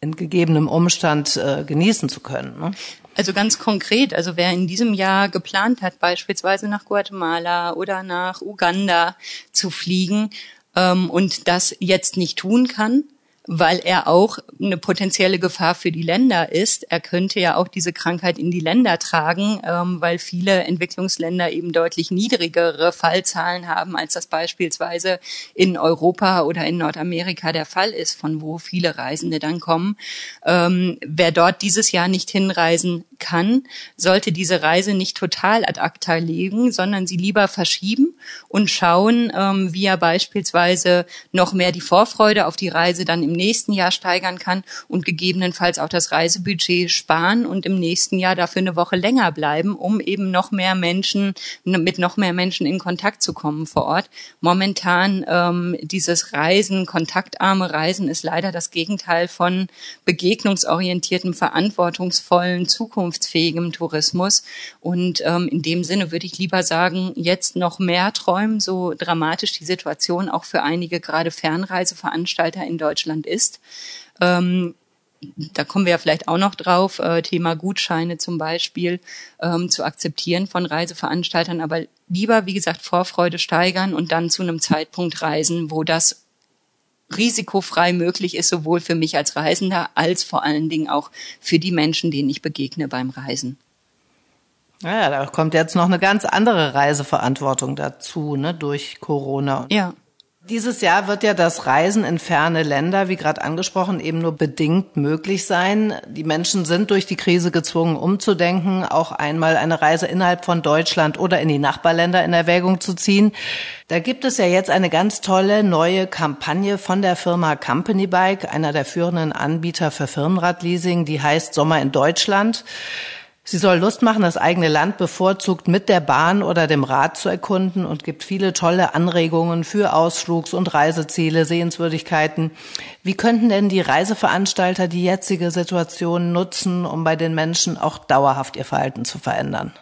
in gegebenem Umstand äh, genießen zu können. Ne? Also ganz konkret, also wer in diesem Jahr geplant hat, beispielsweise nach Guatemala oder nach Uganda zu fliegen ähm, und das jetzt nicht tun kann, weil er auch eine potenzielle Gefahr für die Länder ist. Er könnte ja auch diese Krankheit in die Länder tragen, ähm, weil viele Entwicklungsländer eben deutlich niedrigere Fallzahlen haben, als das beispielsweise in Europa oder in Nordamerika der Fall ist, von wo viele Reisende dann kommen. Ähm, wer dort dieses Jahr nicht hinreisen kann, sollte diese Reise nicht total ad acta legen, sondern sie lieber verschieben und schauen, ähm, wie er beispielsweise noch mehr die Vorfreude auf die Reise dann im nächsten Jahr steigern kann und gegebenenfalls auch das Reisebudget sparen und im nächsten Jahr dafür eine Woche länger bleiben, um eben noch mehr Menschen, mit noch mehr Menschen in Kontakt zu kommen vor Ort. Momentan ähm, dieses Reisen, kontaktarme Reisen ist leider das Gegenteil von begegnungsorientiertem, verantwortungsvollen, zukunftsfähigem Tourismus. Und ähm, in dem Sinne würde ich lieber sagen, jetzt noch mehr träumen, so dramatisch die Situation auch für einige gerade Fernreiseveranstalter in Deutschland ist. Ähm, da kommen wir ja vielleicht auch noch drauf, äh, Thema Gutscheine zum Beispiel ähm, zu akzeptieren von Reiseveranstaltern, aber lieber, wie gesagt, Vorfreude steigern und dann zu einem Zeitpunkt reisen, wo das risikofrei möglich ist, sowohl für mich als Reisender als vor allen Dingen auch für die Menschen, denen ich begegne beim Reisen. Ja, da kommt jetzt noch eine ganz andere Reiseverantwortung dazu, ne, durch Corona. Ja. Dieses Jahr wird ja das Reisen in ferne Länder, wie gerade angesprochen, eben nur bedingt möglich sein. Die Menschen sind durch die Krise gezwungen, umzudenken, auch einmal eine Reise innerhalb von Deutschland oder in die Nachbarländer in Erwägung zu ziehen. Da gibt es ja jetzt eine ganz tolle neue Kampagne von der Firma Company Bike, einer der führenden Anbieter für Firmenradleasing, die heißt Sommer in Deutschland. Sie soll Lust machen, das eigene Land bevorzugt mit der Bahn oder dem Rad zu erkunden und gibt viele tolle Anregungen für Ausflugs- und Reiseziele, Sehenswürdigkeiten. Wie könnten denn die Reiseveranstalter die jetzige Situation nutzen, um bei den Menschen auch dauerhaft ihr Verhalten zu verändern?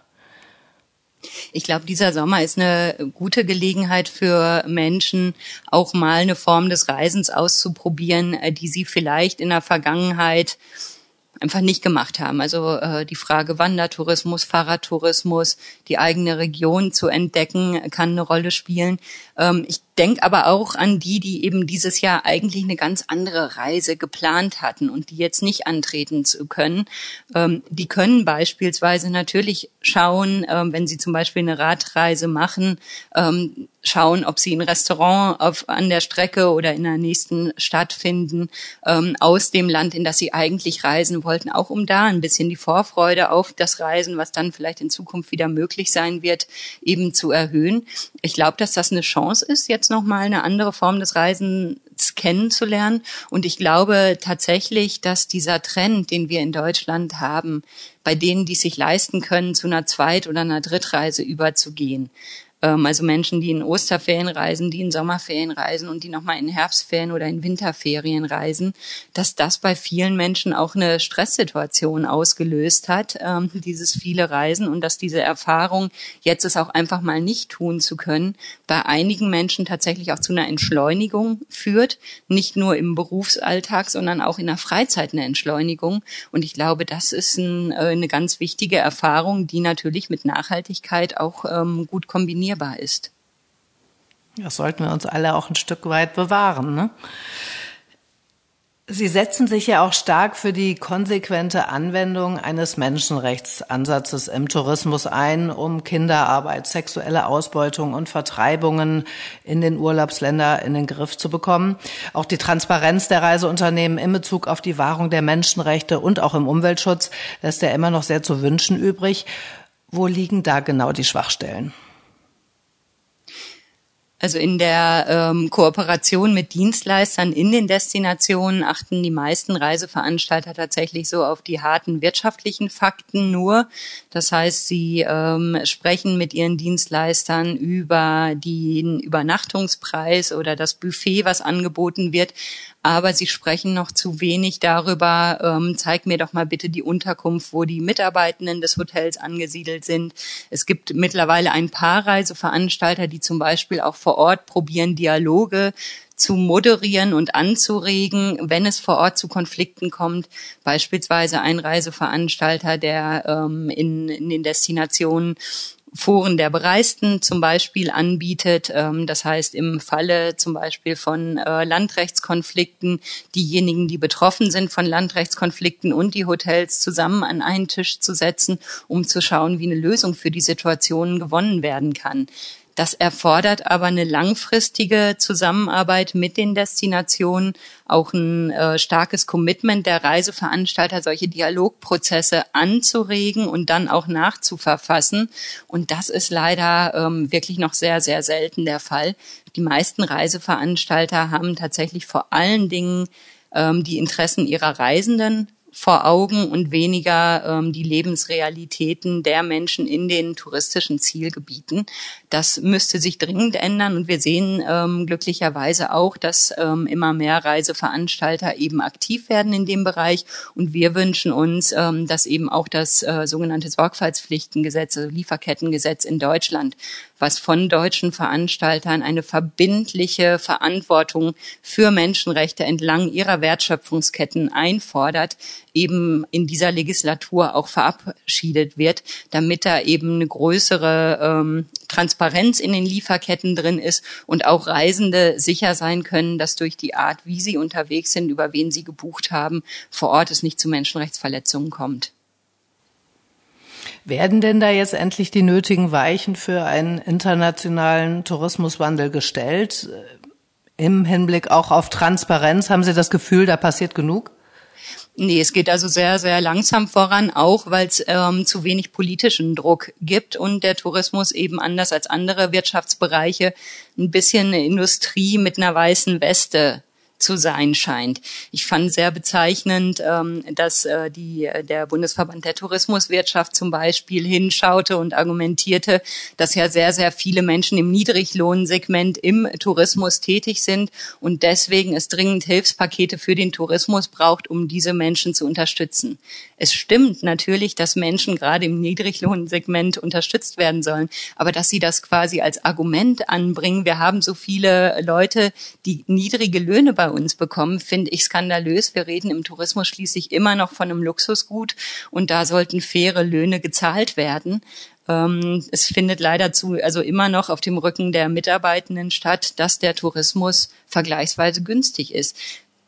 Ich glaube, dieser Sommer ist eine gute Gelegenheit für Menschen, auch mal eine Form des Reisens auszuprobieren, äh, die sie vielleicht in der Vergangenheit einfach nicht gemacht haben. Also äh, die Frage Wandertourismus, Fahrradtourismus, die eigene Region zu entdecken, kann eine Rolle spielen. Ähm, ich denke aber auch an die, die eben dieses Jahr eigentlich eine ganz andere Reise geplant hatten und die jetzt nicht antreten zu können. Ähm, die können beispielsweise natürlich schauen, ähm, wenn sie zum Beispiel eine Radreise machen, schauen, ob sie ein Restaurant auf, an der Strecke oder in der nächsten Stadt finden, ähm, aus dem Land, in das sie eigentlich reisen wollten, auch um da ein bisschen die Vorfreude auf das Reisen, was dann vielleicht in Zukunft wieder möglich sein wird, eben zu erhöhen. Ich glaube, dass das eine Chance ist, jetzt nochmal eine andere Form des Reisens kennenzulernen. Und ich glaube tatsächlich, dass dieser Trend, den wir in Deutschland haben, bei denen, die sich leisten können, zu einer Zweit- oder einer Drittreise überzugehen, also Menschen, die in Osterferien reisen, die in Sommerferien reisen und die nochmal in Herbstferien oder in Winterferien reisen, dass das bei vielen Menschen auch eine Stresssituation ausgelöst hat, ähm, dieses viele Reisen und dass diese Erfahrung, jetzt es auch einfach mal nicht tun zu können, bei einigen Menschen tatsächlich auch zu einer Entschleunigung führt, nicht nur im Berufsalltag, sondern auch in der Freizeit eine Entschleunigung. Und ich glaube, das ist äh, eine ganz wichtige Erfahrung, die natürlich mit Nachhaltigkeit auch ähm, gut kombiniert definierbar ist. Das sollten wir uns alle auch ein Stück weit bewahren. Ne? Sie setzen sich ja auch stark für die konsequente Anwendung eines Menschenrechtsansatzes im Tourismus ein, um Kinderarbeit, sexuelle Ausbeutung und Vertreibungen in den Urlaubsländer in den Griff zu bekommen. Auch die Transparenz der Reiseunternehmen in Bezug auf die Wahrung der Menschenrechte und auch im Umweltschutz lässt ja immer noch sehr zu wünschen übrig. Wo liegen da genau die Schwachstellen? Also in der ähm, Kooperation mit Dienstleistern in den Destinationen achten die meisten Reiseveranstalter tatsächlich so auf die harten wirtschaftlichen Fakten nur. Das heißt, sie ähm, sprechen mit ihren Dienstleistern über den Übernachtungspreis oder das Buffet, was angeboten wird aber sie sprechen noch zu wenig darüber, ähm, zeig mir doch mal bitte die Unterkunft, wo die Mitarbeitenden des Hotels angesiedelt sind. Es gibt mittlerweile ein paar Reiseveranstalter, die zum Beispiel auch vor Ort probieren, Dialoge zu moderieren und anzuregen, wenn es vor Ort zu Konflikten kommt. Beispielsweise ein Reiseveranstalter, der ähm, in, in den Destinationen Foren der Bereisten zum Beispiel anbietet. Ähm, das heißt, im Falle zum Beispiel von äh, Landrechtskonflikten diejenigen, die betroffen sind von Landrechtskonflikten und die Hotels zusammen an einen Tisch zu setzen, um zu schauen, wie eine Lösung für die Situation gewonnen werden kann. Das erfordert aber eine langfristige Zusammenarbeit mit den Destinationen, auch ein äh, starkes Commitment der Reiseveranstalter, solche Dialogprozesse anzuregen und dann auch nachzuverfassen. Und das ist leider ähm, wirklich noch sehr, sehr selten der Fall. Die meisten Reiseveranstalter haben tatsächlich vor allen Dingen ähm, die Interessen ihrer Reisenden vor Augen und weniger ähm, die Lebensrealitäten der Menschen in den touristischen Zielgebieten. Das müsste sich dringend ändern. Und wir sehen ähm, glücklicherweise auch, dass ähm, immer mehr Reiseveranstalter eben aktiv werden in dem Bereich. Und wir wünschen uns, ähm, dass eben auch das äh, sogenannte Sorgfaltspflichtengesetz, also Lieferkettengesetz in Deutschland was von deutschen Veranstaltern eine verbindliche Verantwortung für Menschenrechte entlang ihrer Wertschöpfungsketten einfordert, eben in dieser Legislatur auch verabschiedet wird, damit da eben eine größere ähm, Transparenz in den Lieferketten drin ist und auch Reisende sicher sein können, dass durch die Art, wie sie unterwegs sind, über wen sie gebucht haben, vor Ort es nicht zu Menschenrechtsverletzungen kommt. Werden denn da jetzt endlich die nötigen Weichen für einen internationalen Tourismuswandel gestellt? Im Hinblick auch auf Transparenz, haben Sie das Gefühl, da passiert genug? Nee, es geht also sehr, sehr langsam voran, auch weil es ähm, zu wenig politischen Druck gibt und der Tourismus eben anders als andere Wirtschaftsbereiche ein bisschen eine Industrie mit einer weißen Weste zu sein scheint. Ich fand sehr bezeichnend, ähm, dass äh, die, der Bundesverband der Tourismuswirtschaft zum Beispiel hinschaute und argumentierte, dass ja sehr, sehr viele Menschen im Niedriglohnsegment im Tourismus tätig sind und deswegen es dringend Hilfspakete für den Tourismus braucht, um diese Menschen zu unterstützen. Es stimmt natürlich, dass Menschen gerade im Niedriglohnsegment unterstützt werden sollen, aber dass sie das quasi als Argument anbringen, wir haben so viele Leute, die niedrige Löhne bei uns bekommen, finde ich skandalös. Wir reden im Tourismus schließlich immer noch von einem Luxusgut und da sollten faire Löhne gezahlt werden. Ähm, es findet leider zu, also immer noch auf dem Rücken der Mitarbeitenden statt, dass der Tourismus vergleichsweise günstig ist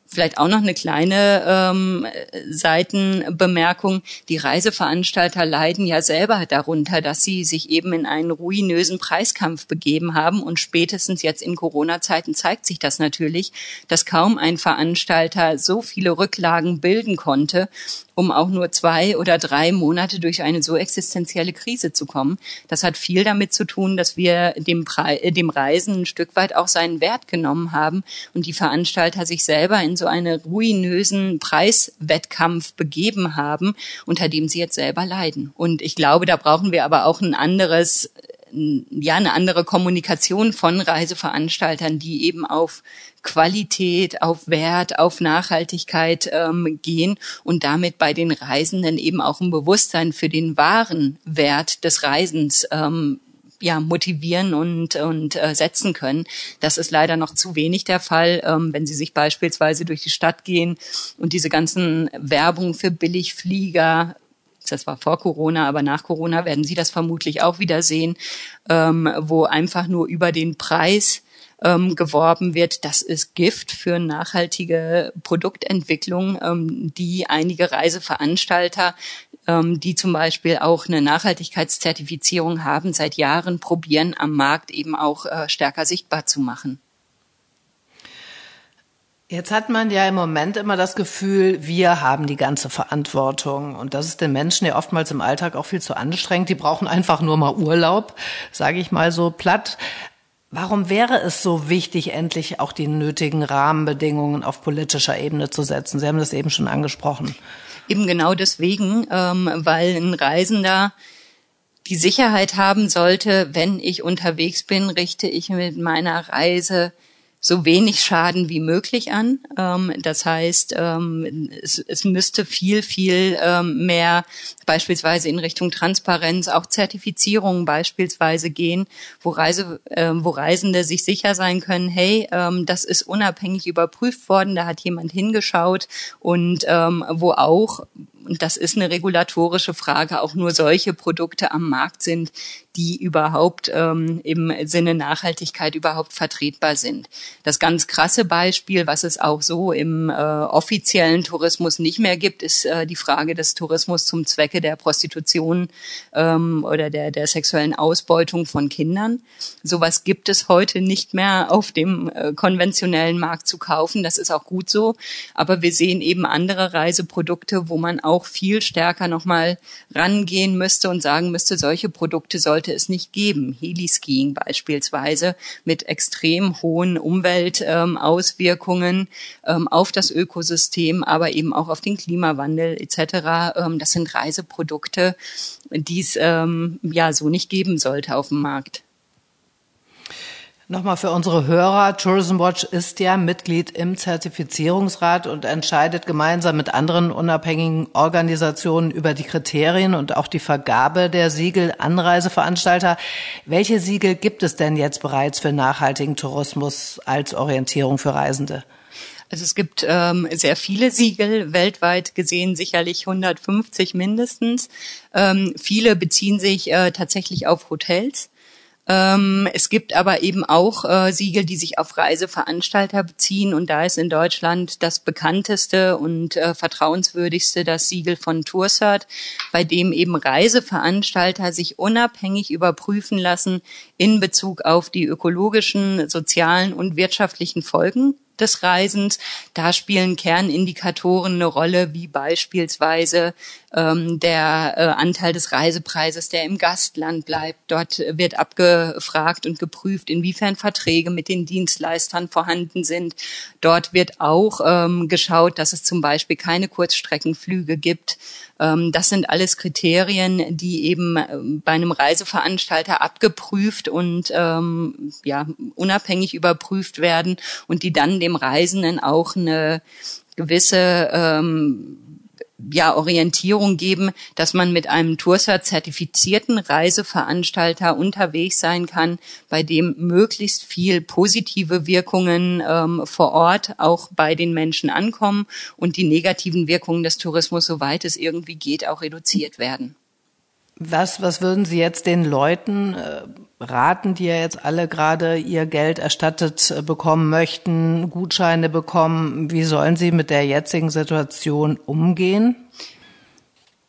Vielleicht auch noch eine kleine ähm, Seitenbemerkung. Die Reiseveranstalter leiden ja selber darunter, dass sie sich eben in einen ruinösen Preiskampf begeben haben. Und spätestens jetzt in Corona-Zeiten zeigt sich das natürlich, dass kaum ein Veranstalter so viele Rücklagen bilden konnte, um auch nur zwei oder drei Monate durch eine so existenzielle Krise zu kommen. Das hat viel damit zu tun, dass wir dem, Pre dem Reisen ein Stück weit auch seinen Wert genommen haben und die Veranstalter sich selber in so einen ruinösen Preiswettkampf begeben haben, unter dem sie jetzt selber leiden. Und ich glaube, da brauchen wir aber auch ein anderes ja eine andere Kommunikation von Reiseveranstaltern, die eben auf Qualität, auf Wert, auf Nachhaltigkeit ähm, gehen und damit bei den Reisenden eben auch ein Bewusstsein für den wahren Wert des Reisens ähm, ja, motivieren und, und äh, setzen können. Das ist leider noch zu wenig der Fall. Ähm, wenn Sie sich beispielsweise durch die Stadt gehen und diese ganzen Werbung für Billigflieger das war vor Corona, aber nach Corona werden Sie das vermutlich auch wieder sehen, ähm, wo einfach nur über den Preis ähm, geworben wird, das ist Gift für nachhaltige Produktentwicklung, ähm, die einige Reiseveranstalter ähm, die zum Beispiel auch eine Nachhaltigkeitszertifizierung haben, seit Jahren probieren, am Markt eben auch äh, stärker sichtbar zu machen. Jetzt hat man ja im Moment immer das Gefühl, wir haben die ganze Verantwortung. Und das ist den Menschen ja oftmals im Alltag auch viel zu anstrengend. Die brauchen einfach nur mal Urlaub, sage ich mal so platt. Warum wäre es so wichtig, endlich auch die nötigen Rahmenbedingungen auf politischer Ebene zu setzen? Sie haben das eben schon angesprochen. Eben genau deswegen, ähm, weil ein Reisender die Sicherheit haben sollte, wenn ich unterwegs bin, richte ich mit meiner Reise so wenig Schaden wie möglich an. Ähm, das heißt, ähm, es, es, müsste viel, viel ähm, mehr beispielsweise in Richtung Transparenz, auch Zertifizierungen beispielsweise gehen, wo, Reise, äh, wo Reisende sich sicher sein können, hey, ähm, das ist unabhängig überprüft worden, da hat jemand hingeschaut und ähm, wo auch und das ist eine regulatorische Frage, auch nur solche Produkte am Markt sind, die überhaupt ähm, im Sinne Nachhaltigkeit überhaupt vertretbar sind. Das ganz krasse Beispiel, was es auch so im äh, offiziellen Tourismus nicht mehr gibt, ist äh, die Frage des Tourismus zum Zwecke der Prostitution ähm, oder der, der sexuellen Ausbeutung von Kindern. Sowas gibt es heute nicht mehr auf dem äh, konventionellen Markt zu kaufen. Das ist auch gut so. Aber wir sehen eben andere Reiseprodukte, wo man auch viel stärker nochmal rangehen müsste und sagen müsste, solche Produkte sollte sollte es nicht geben. Heliskiing beispielsweise mit extrem hohen Umweltauswirkungen ähm, auf das Ökosystem, aber eben auch auf den Klimawandel etc. Ähm, das sind Reiseprodukte, die es ähm, ja so nicht geben sollte auf dem Markt. Nochmal für unsere Hörer, Tourism Watch ist ja Mitglied im Zertifizierungsrat und entscheidet gemeinsam mit anderen unabhängigen Organisationen über die Kriterien und auch die Vergabe der Siegel Anreiseveranstalter. Welche Siegel gibt es denn jetzt bereits für nachhaltigen Tourismus als Orientierung für Reisende? Also es gibt ähm, sehr viele Siegel, weltweit gesehen sicherlich 150 mindestens. Ähm, viele beziehen sich äh, tatsächlich auf Hotels. Ähm, es gibt aber eben auch äh, Siegel, die sich auf Reiseveranstalter beziehen und da ist in Deutschland das bekannteste und äh, vertrauenswürdigste das Siegel von Toursert, bei dem eben Reiseveranstalter sich unabhängig überprüfen lassen in Bezug auf die ökologischen, sozialen und wirtschaftlichen Folgen des Reisens. Da spielen Kernindikatoren eine Rolle, wie beispielsweise ähm, der äh, Anteil des Reisepreises, der im Gastland bleibt. Dort wird abgefragt und geprüft, inwiefern Verträge mit den Dienstleistern vorhanden sind. Dort wird auch ähm, geschaut, dass es zum Beispiel keine Kurzstreckenflüge gibt. Ähm, das sind alles Kriterien, die eben ähm, bei einem Reiseveranstalter abgeprüft und ähm, ja unabhängig überprüft werden und die dann dem Reisenden auch eine gewisse ähm, ja, Orientierung geben, dass man mit einem Tursa zertifizierten Reiseveranstalter unterwegs sein kann, bei dem möglichst viel positive Wirkungen ähm, vor Ort auch bei den Menschen ankommen und die negativen Wirkungen des Tourismus, soweit es irgendwie geht, auch reduziert werden. Was, was würden Sie jetzt den Leuten äh, raten, die ja jetzt alle gerade ihr Geld erstattet äh, bekommen möchten, Gutscheine bekommen? Wie sollen sie mit der jetzigen Situation umgehen?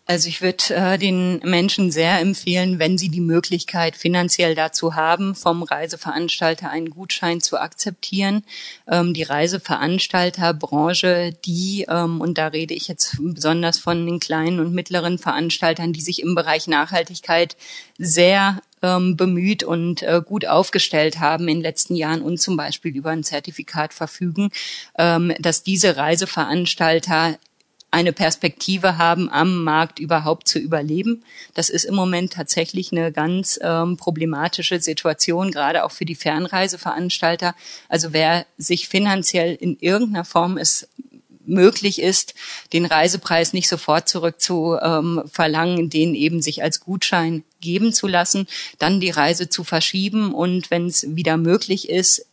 Also ich würde äh, den Menschen sehr empfehlen, wenn sie die Möglichkeit finanziell dazu haben, vom Reiseveranstalter einen Gutschein zu akzeptieren. Ähm, die Reiseveranstalterbranche, die, ähm, und da rede ich jetzt besonders von den kleinen und mittleren Veranstaltern, die sich im Bereich Nachhaltigkeit sehr ähm, bemüht und äh, gut aufgestellt haben in den letzten Jahren und zum Beispiel über ein Zertifikat verfügen, ähm, dass diese Reiseveranstalter eine Perspektive haben, am Markt überhaupt zu überleben. Das ist im Moment tatsächlich eine ganz ähm, problematische Situation, gerade auch für die Fernreiseveranstalter. Also wer sich finanziell in irgendeiner Form es möglich ist, den Reisepreis nicht sofort zurück zu ähm, verlangen, den eben sich als Gutschein geben zu lassen, dann die Reise zu verschieben und wenn es wieder möglich ist,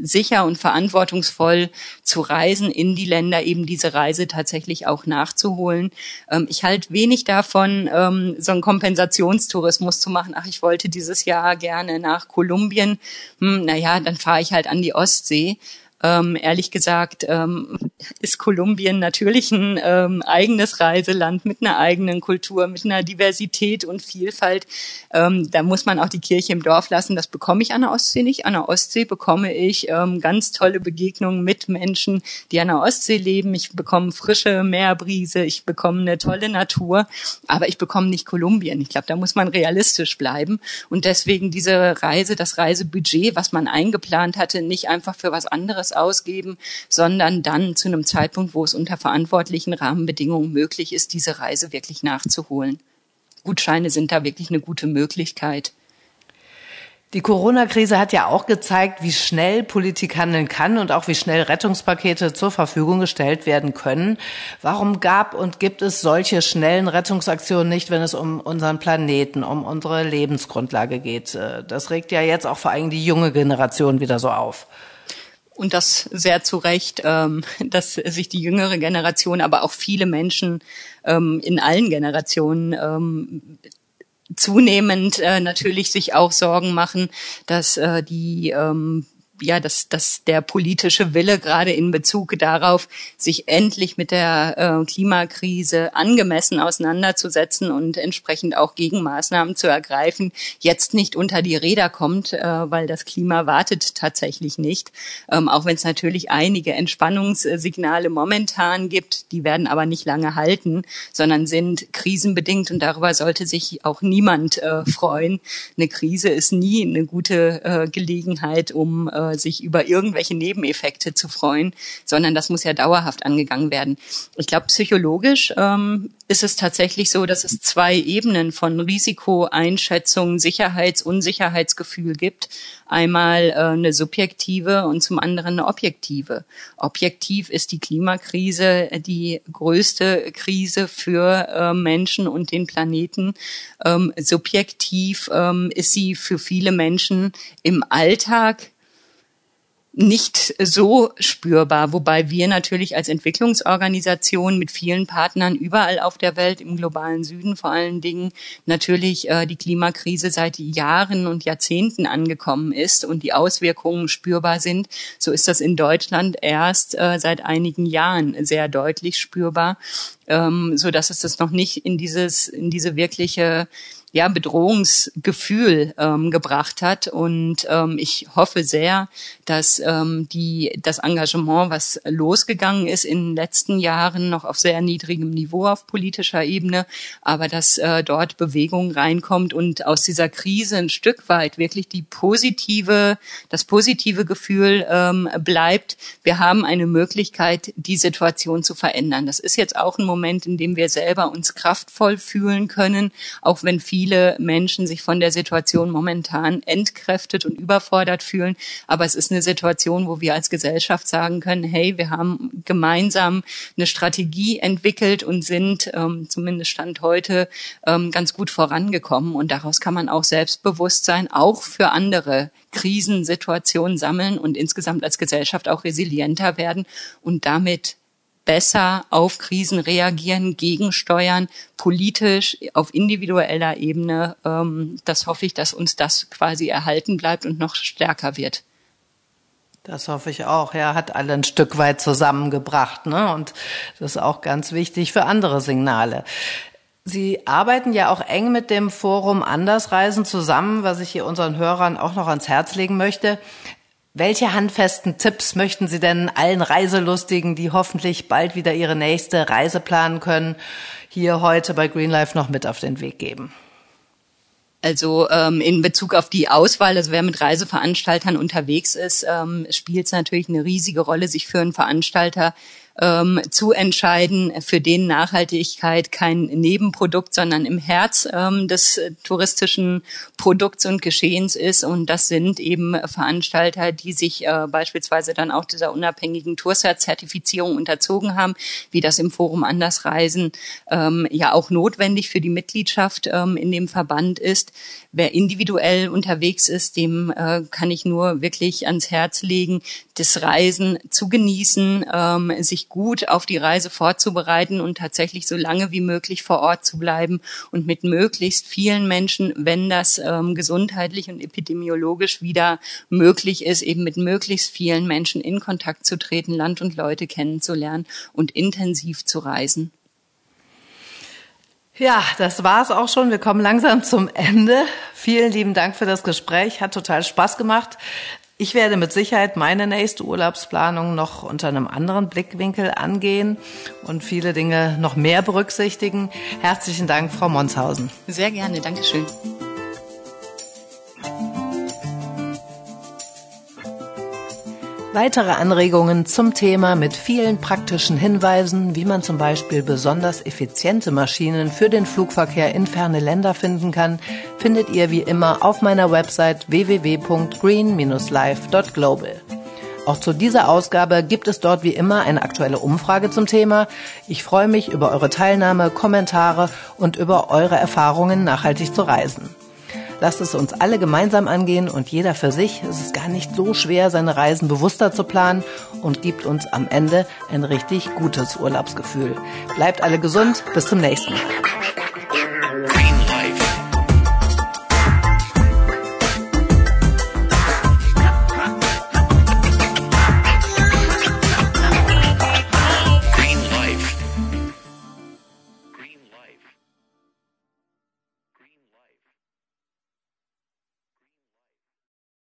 sicher und verantwortungsvoll zu reisen in die Länder, eben diese Reise tatsächlich auch nachzuholen. Ähm, ich halte wenig davon, ähm, so einen Kompensationstourismus zu machen. Ach, ich wollte dieses Jahr gerne nach Kolumbien. Hm, naja, dann fahre ich halt an die Ostsee. Ähm, ehrlich gesagt ähm, ist Kolumbien natürlich ein ähm, eigenes Reiseland mit einer eigenen Kultur, mit einer Diversität und Vielfalt. Ähm, da muss man auch die Kirche im Dorf lassen. Das bekomme ich an der Ostsee nicht. An der Ostsee bekomme ich ähm, ganz tolle Begegnungen mit Menschen, die an der Ostsee leben. Ich bekomme frische Meerbrise, ich bekomme eine tolle Natur, aber ich bekomme nicht Kolumbien. Ich glaube, da muss man realistisch bleiben. Und deswegen diese Reise, das Reisebudget, was man eingeplant hatte, nicht einfach für was anderes ausgeben, sondern dann zu einem Zeitpunkt, wo es unter verantwortlichen Rahmenbedingungen möglich ist, diese Reise wirklich nachzuholen. Gutscheine sind da wirklich eine gute Möglichkeit. Die Corona-Krise hat ja auch gezeigt, wie schnell Politik handeln kann und auch wie schnell Rettungspakete zur Verfügung gestellt werden können. Warum gab und gibt es solche schnellen Rettungsaktionen nicht, wenn es um unseren Planeten, um unsere Lebensgrundlage geht? Das regt ja jetzt auch vor allem die junge Generation wieder so auf und das sehr zu Recht, ähm, dass sich die jüngere Generation, aber auch viele Menschen ähm, in allen Generationen ähm, zunehmend äh, natürlich sich auch Sorgen machen, dass äh, die ähm, ja, dass, dass der politische Wille gerade in Bezug darauf, sich endlich mit der äh, Klimakrise angemessen auseinanderzusetzen und entsprechend auch Gegenmaßnahmen zu ergreifen, jetzt nicht unter die Räder kommt, äh, weil das Klima wartet tatsächlich nicht. Ähm, auch wenn es natürlich einige Entspannungssignale momentan gibt, die werden aber nicht lange halten, sondern sind krisenbedingt und darüber sollte sich auch niemand äh, freuen. Eine Krise ist nie eine gute äh, Gelegenheit, um äh, sich über irgendwelche Nebeneffekte zu freuen, sondern das muss ja dauerhaft angegangen werden. Ich glaube, psychologisch ähm, ist es tatsächlich so, dass es zwei Ebenen von Risikoeinschätzung, Sicherheits-, Unsicherheitsgefühl gibt. Einmal äh, eine subjektive und zum anderen eine objektive. Objektiv ist die Klimakrise die größte Krise für äh, Menschen und den Planeten. Ähm, subjektiv ähm, ist sie für viele Menschen im Alltag nicht so spürbar, wobei wir natürlich als Entwicklungsorganisation mit vielen Partnern überall auf der Welt, im globalen Süden vor allen Dingen, natürlich äh, die Klimakrise seit Jahren und Jahrzehnten angekommen ist und die Auswirkungen spürbar sind. So ist das in Deutschland erst äh, seit einigen Jahren sehr deutlich spürbar, ähm, so dass es das noch nicht in dieses, in diese wirkliche ja, Bedrohungsgefühl ähm, gebracht hat. Und ähm, ich hoffe sehr, dass ähm, die, das Engagement, was losgegangen ist in den letzten Jahren, noch auf sehr niedrigem Niveau auf politischer Ebene, aber dass äh, dort Bewegung reinkommt und aus dieser Krise ein Stück weit wirklich die positive, das positive Gefühl ähm, bleibt. Wir haben eine Möglichkeit, die Situation zu verändern. Das ist jetzt auch ein Moment, in dem wir selber uns kraftvoll fühlen können, auch wenn viele viele Menschen sich von der Situation momentan entkräftet und überfordert fühlen. Aber es ist eine Situation, wo wir als Gesellschaft sagen können, hey, wir haben gemeinsam eine Strategie entwickelt und sind ähm, zumindest Stand heute ähm, ganz gut vorangekommen. Und daraus kann man auch Selbstbewusstsein auch für andere Krisensituationen sammeln und insgesamt als Gesellschaft auch resilienter werden und damit besser auf Krisen reagieren, gegensteuern, politisch, auf individueller Ebene. Ähm, das hoffe ich, dass uns das quasi erhalten bleibt und noch stärker wird. Das hoffe ich auch. Er hat alle ein Stück weit zusammengebracht, ne? Und das ist auch ganz wichtig für andere Signale. Sie arbeiten ja auch eng mit dem Forum Andersreisen zusammen, was ich hier unseren Hörern auch noch ans Herz legen möchte. Welche handfesten Tipps möchten Sie denn allen Reiselustigen, die hoffentlich bald wieder ihre nächste Reise planen können, hier heute bei Greenlife noch mit auf den Weg geben? Also ähm, in Bezug auf die Auswahl, also wer mit Reiseveranstaltern unterwegs ist, ähm, spielt es natürlich eine riesige Rolle, sich für einen Veranstalter ähm, zu entscheiden, für den Nachhaltigkeit kein Nebenprodukt, sondern im Herz ähm, des äh, touristischen Produkts und Geschehens ist. Und das sind eben Veranstalter, die sich äh, beispielsweise dann auch dieser unabhängigen Toursat-Zertifizierung unterzogen haben, wie das im Forum Andersreisen ähm, ja auch notwendig für die Mitgliedschaft ähm, in dem Verband ist. Wer individuell unterwegs ist, dem äh, kann ich nur wirklich ans Herz legen, das Reisen zu genießen, ähm, gut auf die Reise vorzubereiten und tatsächlich so lange wie möglich vor Ort zu bleiben und mit möglichst vielen Menschen, wenn das ähm, gesundheitlich und epidemiologisch wieder möglich ist, eben mit möglichst vielen Menschen in Kontakt zu treten, Land und Leute kennenzulernen und intensiv zu reisen. Ja, das war's auch schon. Wir kommen langsam zum Ende. Vielen lieben Dank für das Gespräch. Hat total Spaß gemacht. Ich werde mit Sicherheit meine nächste Urlaubsplanung noch unter einem anderen Blickwinkel angehen und viele Dinge noch mehr berücksichtigen. Herzlichen Dank, Frau Monshausen. Sehr gerne, Dankeschön. Weitere Anregungen zum Thema mit vielen praktischen Hinweisen, wie man zum Beispiel besonders effiziente Maschinen für den Flugverkehr in ferne Länder finden kann, findet ihr wie immer auf meiner Website www.green-life.global. Auch zu dieser Ausgabe gibt es dort wie immer eine aktuelle Umfrage zum Thema. Ich freue mich über eure Teilnahme, Kommentare und über eure Erfahrungen, nachhaltig zu reisen. Lasst es uns alle gemeinsam angehen und jeder für sich. Es ist gar nicht so schwer, seine Reisen bewusster zu planen und gibt uns am Ende ein richtig gutes Urlaubsgefühl. Bleibt alle gesund. Bis zum nächsten Mal.